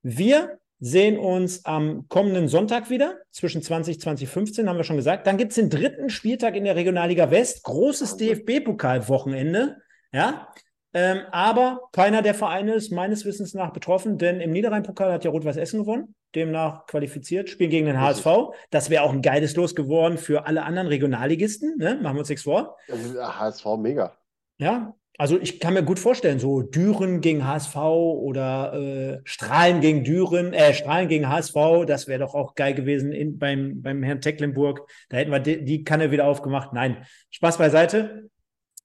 S1: Wir sehen uns am kommenden Sonntag wieder zwischen 20 2015, haben wir schon gesagt. Dann gibt es den dritten Spieltag in der Regionalliga West. Großes DFB-Pokal-Wochenende. Ja, ähm, aber keiner der Vereine ist meines Wissens nach betroffen, denn im Niederrhein-Pokal hat ja Rot-Weiß Essen gewonnen, demnach qualifiziert, spielen gegen den HSV. Das wäre auch ein geiles Los geworden für alle anderen Regionalligisten, ne? machen wir uns nichts vor.
S2: HSV mega.
S1: Ja, also ich kann mir gut vorstellen, so Düren gegen HSV oder äh, Strahlen gegen Düren, äh, Strahlen gegen HSV, das wäre doch auch geil gewesen in, beim, beim Herrn Tecklenburg. Da hätten wir die, die Kanne wieder aufgemacht. Nein, Spaß beiseite.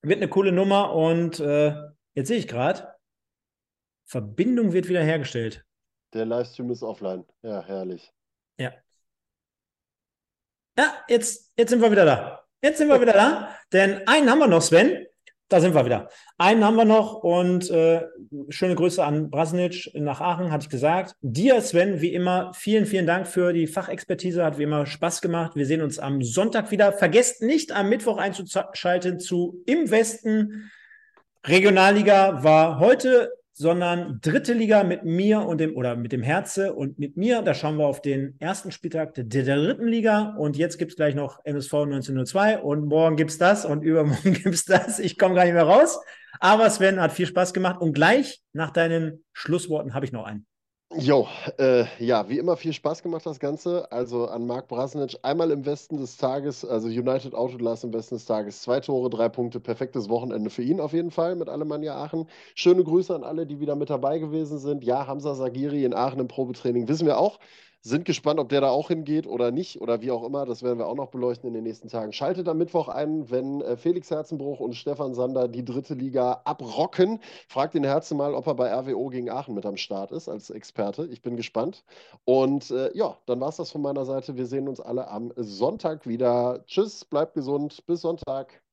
S1: Wird eine coole Nummer und äh, Jetzt sehe ich gerade, Verbindung wird wieder hergestellt.
S2: Der Livestream ist offline. Ja, herrlich.
S1: Ja. Ja, jetzt, jetzt sind wir wieder da. Jetzt sind wir wieder da. Denn einen haben wir noch, Sven. da sind wir wieder. Einen haben wir noch und äh, schöne Grüße an Brasnic nach Aachen, hatte ich gesagt. Dir, Sven, wie immer, vielen, vielen Dank für die Fachexpertise. Hat wie immer Spaß gemacht. Wir sehen uns am Sonntag wieder. Vergesst nicht, am Mittwoch einzuschalten zu Im Westen. Regionalliga war heute sondern dritte Liga mit mir und dem oder mit dem Herze und mit mir. Da schauen wir auf den ersten Spieltag der, dritten Liga und jetzt gibt es gleich noch MSV 1902 und morgen gibt es das und übermorgen gibt es das. Ich komme gar nicht mehr raus. Aber Sven hat viel Spaß gemacht und gleich nach deinen Schlussworten habe ich noch einen.
S2: Jo, äh, ja, wie immer viel Spaß gemacht das Ganze. Also an Marc Brasnic einmal im Westen des Tages, also United Autoglas im Westen des Tages, zwei Tore, drei Punkte, perfektes Wochenende für ihn auf jeden Fall mit Alemannia Aachen. Schöne Grüße an alle, die wieder mit dabei gewesen sind. Ja, Hamza Sagiri in Aachen im Probetraining, wissen wir auch. Sind gespannt, ob der da auch hingeht oder nicht oder wie auch immer. Das werden wir auch noch beleuchten in den nächsten Tagen. Schaltet am Mittwoch ein, wenn äh, Felix Herzenbruch und Stefan Sander die dritte Liga abrocken. Fragt den Herzen mal, ob er bei RWO gegen Aachen mit am Start ist als Experte. Ich bin gespannt. Und äh, ja, dann war es das von meiner Seite. Wir sehen uns alle am Sonntag wieder. Tschüss, bleibt gesund. Bis Sonntag.